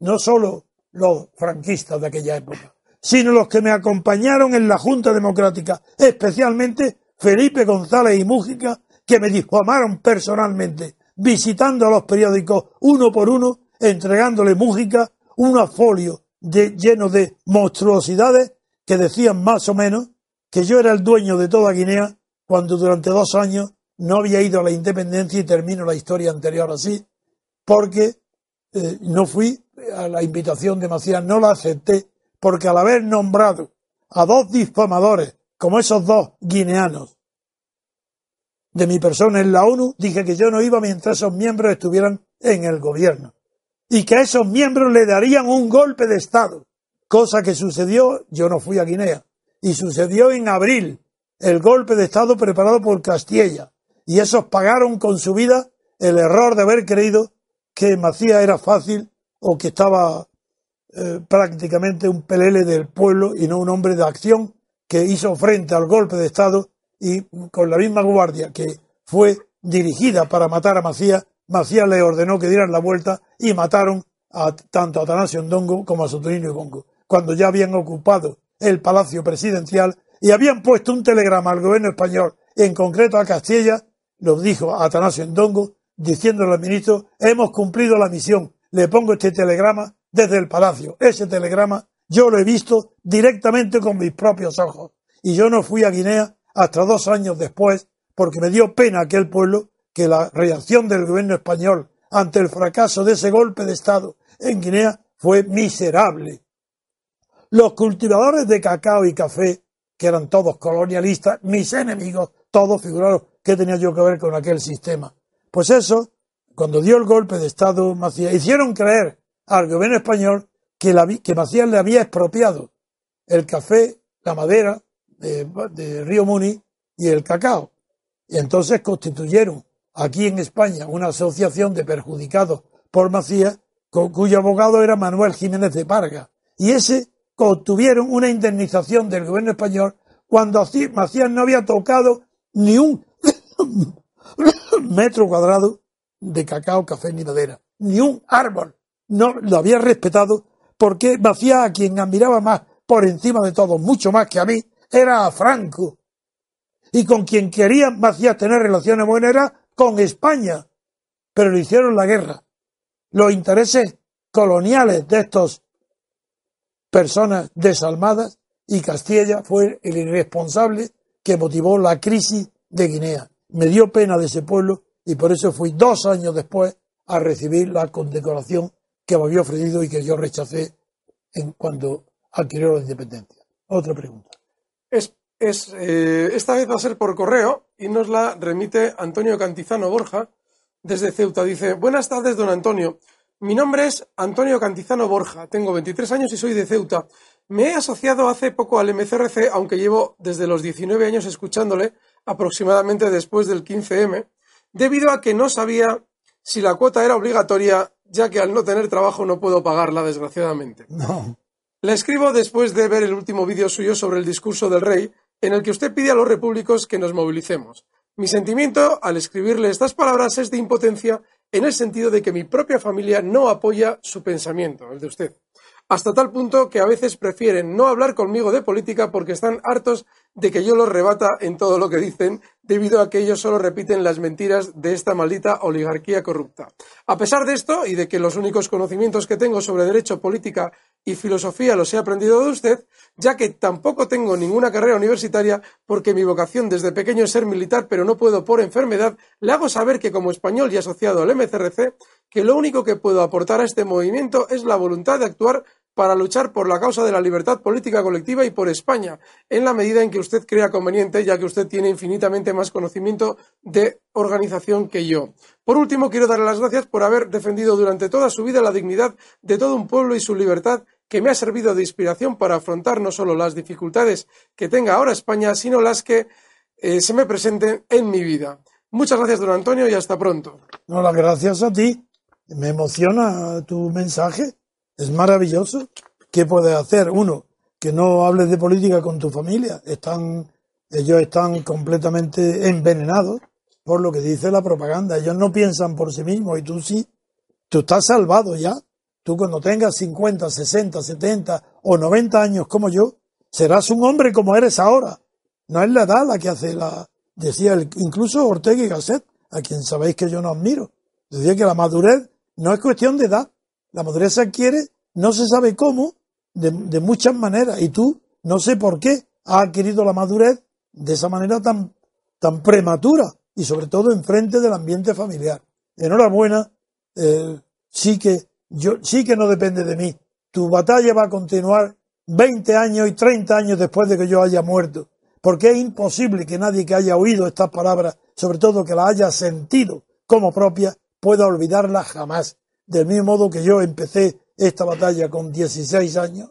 no solo los franquistas de aquella época, sino los que me acompañaron en la Junta Democrática, especialmente Felipe González y Mújica, que me difamaron personalmente visitando a los periódicos uno por uno, entregándole música, un folio de, lleno de monstruosidades que decían más o menos que yo era el dueño de toda Guinea cuando durante dos años no había ido a la independencia y termino la historia anterior así, porque eh, no fui a la invitación de Macías, no la acepté, porque al haber nombrado a dos difamadores, como esos dos guineanos, de mi persona en la ONU, dije que yo no iba mientras esos miembros estuvieran en el gobierno y que a esos miembros le darían un golpe de Estado, cosa que sucedió, yo no fui a Guinea, y sucedió en abril, el golpe de Estado preparado por Castilla, y esos pagaron con su vida el error de haber creído que Macías era fácil o que estaba eh, prácticamente un pelele del pueblo y no un hombre de acción que hizo frente al golpe de Estado y con la misma guardia que fue dirigida para matar a Macías, Macías le ordenó que dieran la vuelta y mataron a, tanto a Atanasio Ndongo como a Sotorino y Bongo, cuando ya habían ocupado el palacio presidencial y habían puesto un telegrama al gobierno español, en concreto a Castilla, lo dijo a Atanasio Ndongo, diciéndole al ministro, hemos cumplido la misión, le pongo este telegrama desde el palacio. Ese telegrama yo lo he visto directamente con mis propios ojos. Y yo no fui a Guinea hasta dos años después, porque me dio pena aquel pueblo que la reacción del gobierno español ante el fracaso de ese golpe de Estado en Guinea fue miserable. Los cultivadores de cacao y café, que eran todos colonialistas, mis enemigos, todos figuraron que tenía yo que ver con aquel sistema. Pues eso, cuando dio el golpe de Estado Macías, hicieron creer al gobierno español que, la, que Macías le había expropiado el café, la madera de, Río Muni y el cacao. Y entonces constituyeron aquí en España una asociación de perjudicados por Macías, cuyo abogado era Manuel Jiménez de Parga. Y ese obtuvieron una indemnización del gobierno español cuando Macías no había tocado ni un metro cuadrado de cacao, café ni madera, ni un árbol. No lo había respetado porque Macías, a quien admiraba más por encima de todo, mucho más que a mí, era a Franco. Y con quien quería Macías tener relaciones buenas era con España. Pero le hicieron la guerra. Los intereses coloniales de estas personas desalmadas y Castilla fue el irresponsable que motivó la crisis de Guinea. Me dio pena de ese pueblo y por eso fui dos años después a recibir la condecoración que me había ofrecido y que yo rechacé en cuando adquirió la independencia. Otra pregunta. Es, es eh, esta vez va a ser por correo y nos la remite Antonio Cantizano Borja desde Ceuta. Dice, buenas tardes, don Antonio. Mi nombre es Antonio Cantizano Borja, tengo 23 años y soy de Ceuta. Me he asociado hace poco al MCRC, aunque llevo desde los 19 años escuchándole, aproximadamente después del 15M, debido a que no sabía si la cuota era obligatoria, ya que al no tener trabajo no puedo pagarla, desgraciadamente. No. Le escribo después de ver el último vídeo suyo sobre el discurso del rey, en el que usted pide a los repúblicos que nos movilicemos. Mi sentimiento al escribirle estas palabras es de impotencia en el sentido de que mi propia familia no apoya su pensamiento, el de usted. Hasta tal punto que a veces prefieren no hablar conmigo de política porque están hartos de que yo los rebata en todo lo que dicen, debido a que ellos solo repiten las mentiras de esta maldita oligarquía corrupta. A pesar de esto, y de que los únicos conocimientos que tengo sobre derecho, política y filosofía los he aprendido de usted, ya que tampoco tengo ninguna carrera universitaria, porque mi vocación desde pequeño es ser militar, pero no puedo por enfermedad, le hago saber que como español y asociado al MCRC, que lo único que puedo aportar a este movimiento es la voluntad de actuar para luchar por la causa de la libertad política colectiva y por España, en la medida en que usted crea conveniente, ya que usted tiene infinitamente más conocimiento de organización que yo. Por último, quiero darle las gracias por haber defendido durante toda su vida la dignidad de todo un pueblo y su libertad que me ha servido de inspiración para afrontar no solo las dificultades que tenga ahora España, sino las que eh, se me presenten en mi vida. Muchas gracias, don Antonio, y hasta pronto. No, las gracias a ti. Me emociona tu mensaje. Es maravilloso. ¿Qué puedes hacer? Uno, que no hables de política con tu familia. Están, ellos están completamente envenenados por lo que dice la propaganda. Ellos no piensan por sí mismos y tú sí. Tú estás salvado ya. Tú cuando tengas 50, 60, 70 o 90 años como yo, serás un hombre como eres ahora. No es la edad la que hace la, decía incluso Ortega y Gasset, a quien sabéis que yo no admiro, Decía que la madurez no es cuestión de edad. La madurez se adquiere, no se sabe cómo, de, muchas maneras. Y tú, no sé por qué, has adquirido la madurez de esa manera tan, tan prematura y sobre todo en frente del ambiente familiar. Enhorabuena, eh, sí que yo sí que no depende de mí. Tu batalla va a continuar 20 años y 30 años después de que yo haya muerto, porque es imposible que nadie que haya oído estas palabras, sobre todo que las haya sentido como propias, pueda olvidarlas jamás. Del mismo modo que yo empecé esta batalla con 16 años,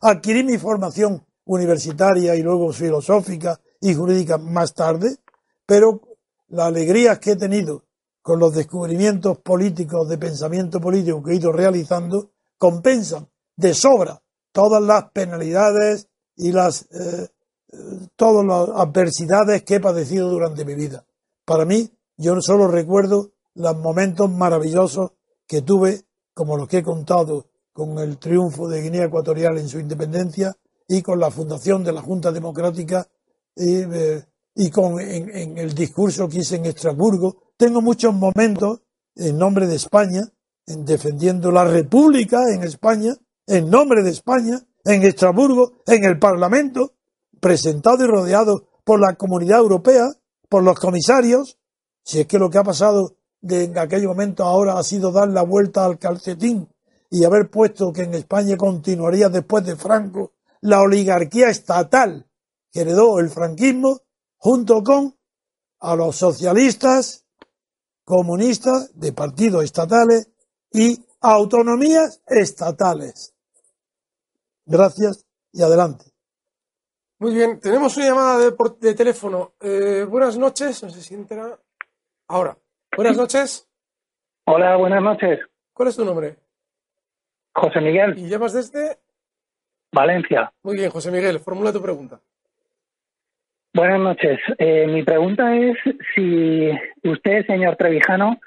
adquirí mi formación universitaria y luego filosófica y jurídica más tarde, pero las alegrías que he tenido con los descubrimientos políticos de pensamiento político que he ido realizando compensan de sobra todas las penalidades y las eh, todas las adversidades que he padecido durante mi vida. Para mí, yo solo recuerdo los momentos maravillosos que tuve, como los que he contado con el triunfo de Guinea Ecuatorial en su independencia y con la fundación de la Junta Democrática y, eh, con en, en, el discurso que hice en Estrasburgo. Tengo muchos momentos en nombre de España, en defendiendo la República en España, en nombre de España, en Estrasburgo, en el Parlamento, presentado y rodeado por la comunidad europea, por los comisarios, si es que lo que ha pasado de en aquel momento ahora ha sido dar la vuelta al calcetín y haber puesto que en España continuaría después de Franco la oligarquía estatal que heredó el franquismo junto con a los socialistas, comunistas de partidos estatales y autonomías estatales. Gracias y adelante. Muy bien, tenemos una llamada de, de teléfono. Eh, buenas noches, no sé. Ahora, buenas noches. Hola, buenas noches. ¿Cuál es tu nombre? José Miguel. ¿Y llamas desde? Valencia. Muy bien, José Miguel, formula tu pregunta. Buenas noches. Eh, mi pregunta es si usted, señor Trevijano,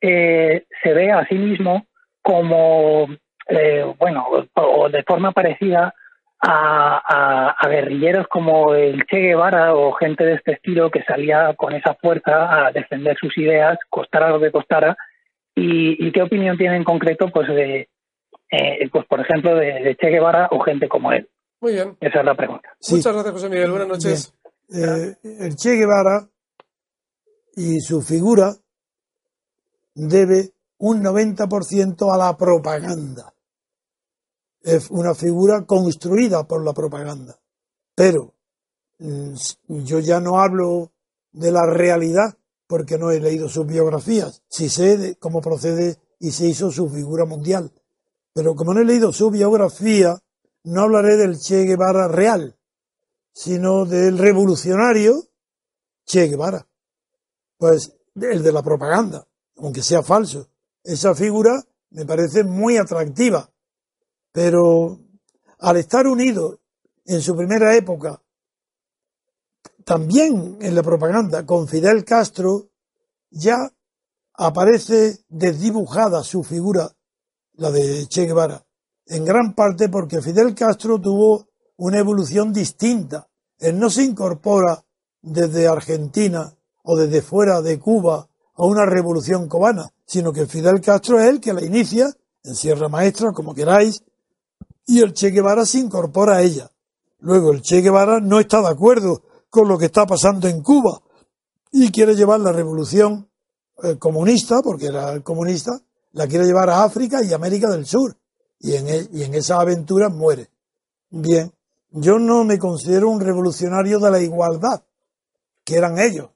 eh, se ve a sí mismo como, eh, bueno, o de forma parecida a, a, a, guerrilleros como el Che Guevara o gente de este estilo que salía con esa fuerza a defender sus ideas, costara lo que costara. ¿Y, y qué opinión tiene en concreto pues de, eh, pues por ejemplo, de, de, Che Guevara o gente como él? Muy bien. Esa es la pregunta. Sí. Muchas gracias, José Miguel. Buenas noches. Eh, el Che Guevara y su figura debe un 90% a la propaganda. Es una figura construida por la propaganda. Pero mm, yo ya no hablo de la realidad porque no he leído sus biografías. Si sé de cómo procede y se hizo su figura mundial. Pero como no he leído su biografía, no hablaré del Che Guevara real, sino del revolucionario Che Guevara. Pues el de la propaganda, aunque sea falso. Esa figura me parece muy atractiva, pero al estar unido en su primera época, también en la propaganda, con Fidel Castro, ya aparece desdibujada su figura, la de Che Guevara, en gran parte porque Fidel Castro tuvo una evolución distinta. Él no se incorpora desde Argentina o desde fuera de Cuba a una revolución cubana, sino que Fidel Castro es el que la inicia en Sierra Maestra, como queráis, y el Che Guevara se incorpora a ella. Luego el Che Guevara no está de acuerdo con lo que está pasando en Cuba y quiere llevar la revolución eh, comunista, porque era comunista, la quiere llevar a África y América del Sur. Y en, el, y en esa aventura muere. Bien, yo no me considero un revolucionario de la igualdad, que eran ellos.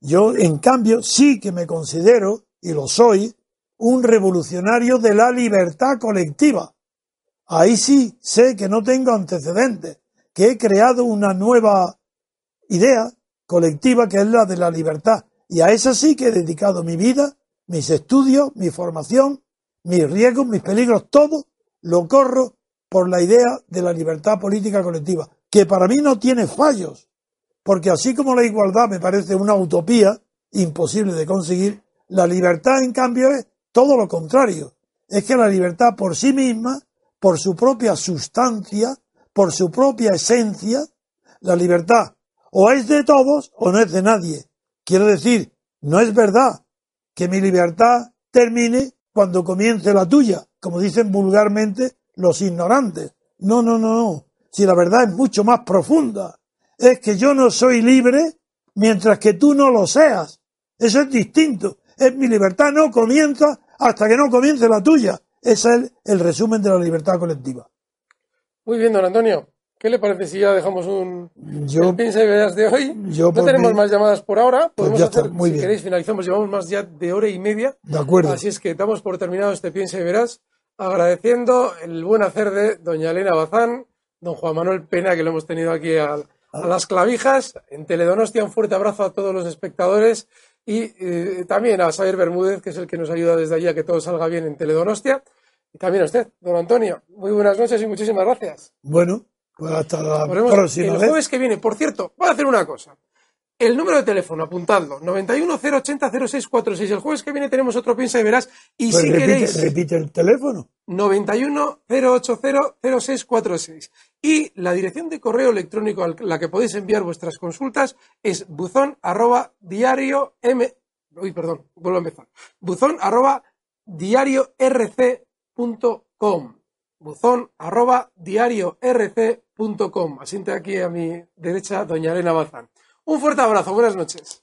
Yo, en cambio, sí que me considero, y lo soy, un revolucionario de la libertad colectiva. Ahí sí sé que no tengo antecedentes, que he creado una nueva idea colectiva que es la de la libertad. Y a esa sí que he dedicado mi vida, mis estudios, mi formación, mis riesgos, mis peligros, todo lo corro por la idea de la libertad política colectiva, que para mí no tiene fallos, porque así como la igualdad me parece una utopía imposible de conseguir, la libertad en cambio es todo lo contrario. Es que la libertad por sí misma, por su propia sustancia, por su propia esencia, la libertad o es de todos o no es de nadie. Quiero decir, no es verdad que mi libertad termine cuando comience la tuya, como dicen vulgarmente los ignorantes. No, no, no, no. Si la verdad es mucho más profunda, es que yo no soy libre mientras que tú no lo seas. Eso es distinto. Es mi libertad no comienza hasta que no comience la tuya. Ese es el, resumen de la libertad colectiva. Muy bien, don Antonio. ¿Qué le parece si ya dejamos un yo, piensa y verás de hoy? no tenemos más llamadas por ahora. Pues Podemos hacer, si queréis, finalizamos. Llevamos más ya de hora y media. De acuerdo. Así es que damos por terminado este piensa y verás, agradeciendo el buen hacer de doña Elena Bazán, don Juan Manuel Pena, que lo hemos tenido aquí a, a las clavijas. En Teledonostia, un fuerte abrazo a todos los espectadores y eh, también a Xavier Bermúdez, que es el que nos ayuda desde allí a que todo salga bien en Teledonostia. Y también a usted, don Antonio. Muy buenas noches y muchísimas gracias. Bueno, pues hasta la próxima El jueves que viene, por cierto, voy a hacer una cosa. El número de teléfono, apuntadlo, 910800646. El jueves que viene tenemos otro Piensa y Verás. Y pues si repite, queréis... Repite el teléfono. 910800646. Y la dirección de correo electrónico a la que podéis enviar vuestras consultas es buzón arroba diario m... Uy, perdón, vuelvo a empezar. Buzón arroba diario rc.com. Buzón arroba diario rc.com. Asiente aquí a mi derecha doña Elena Bazán. Un fuerte abrazo, buenas noches.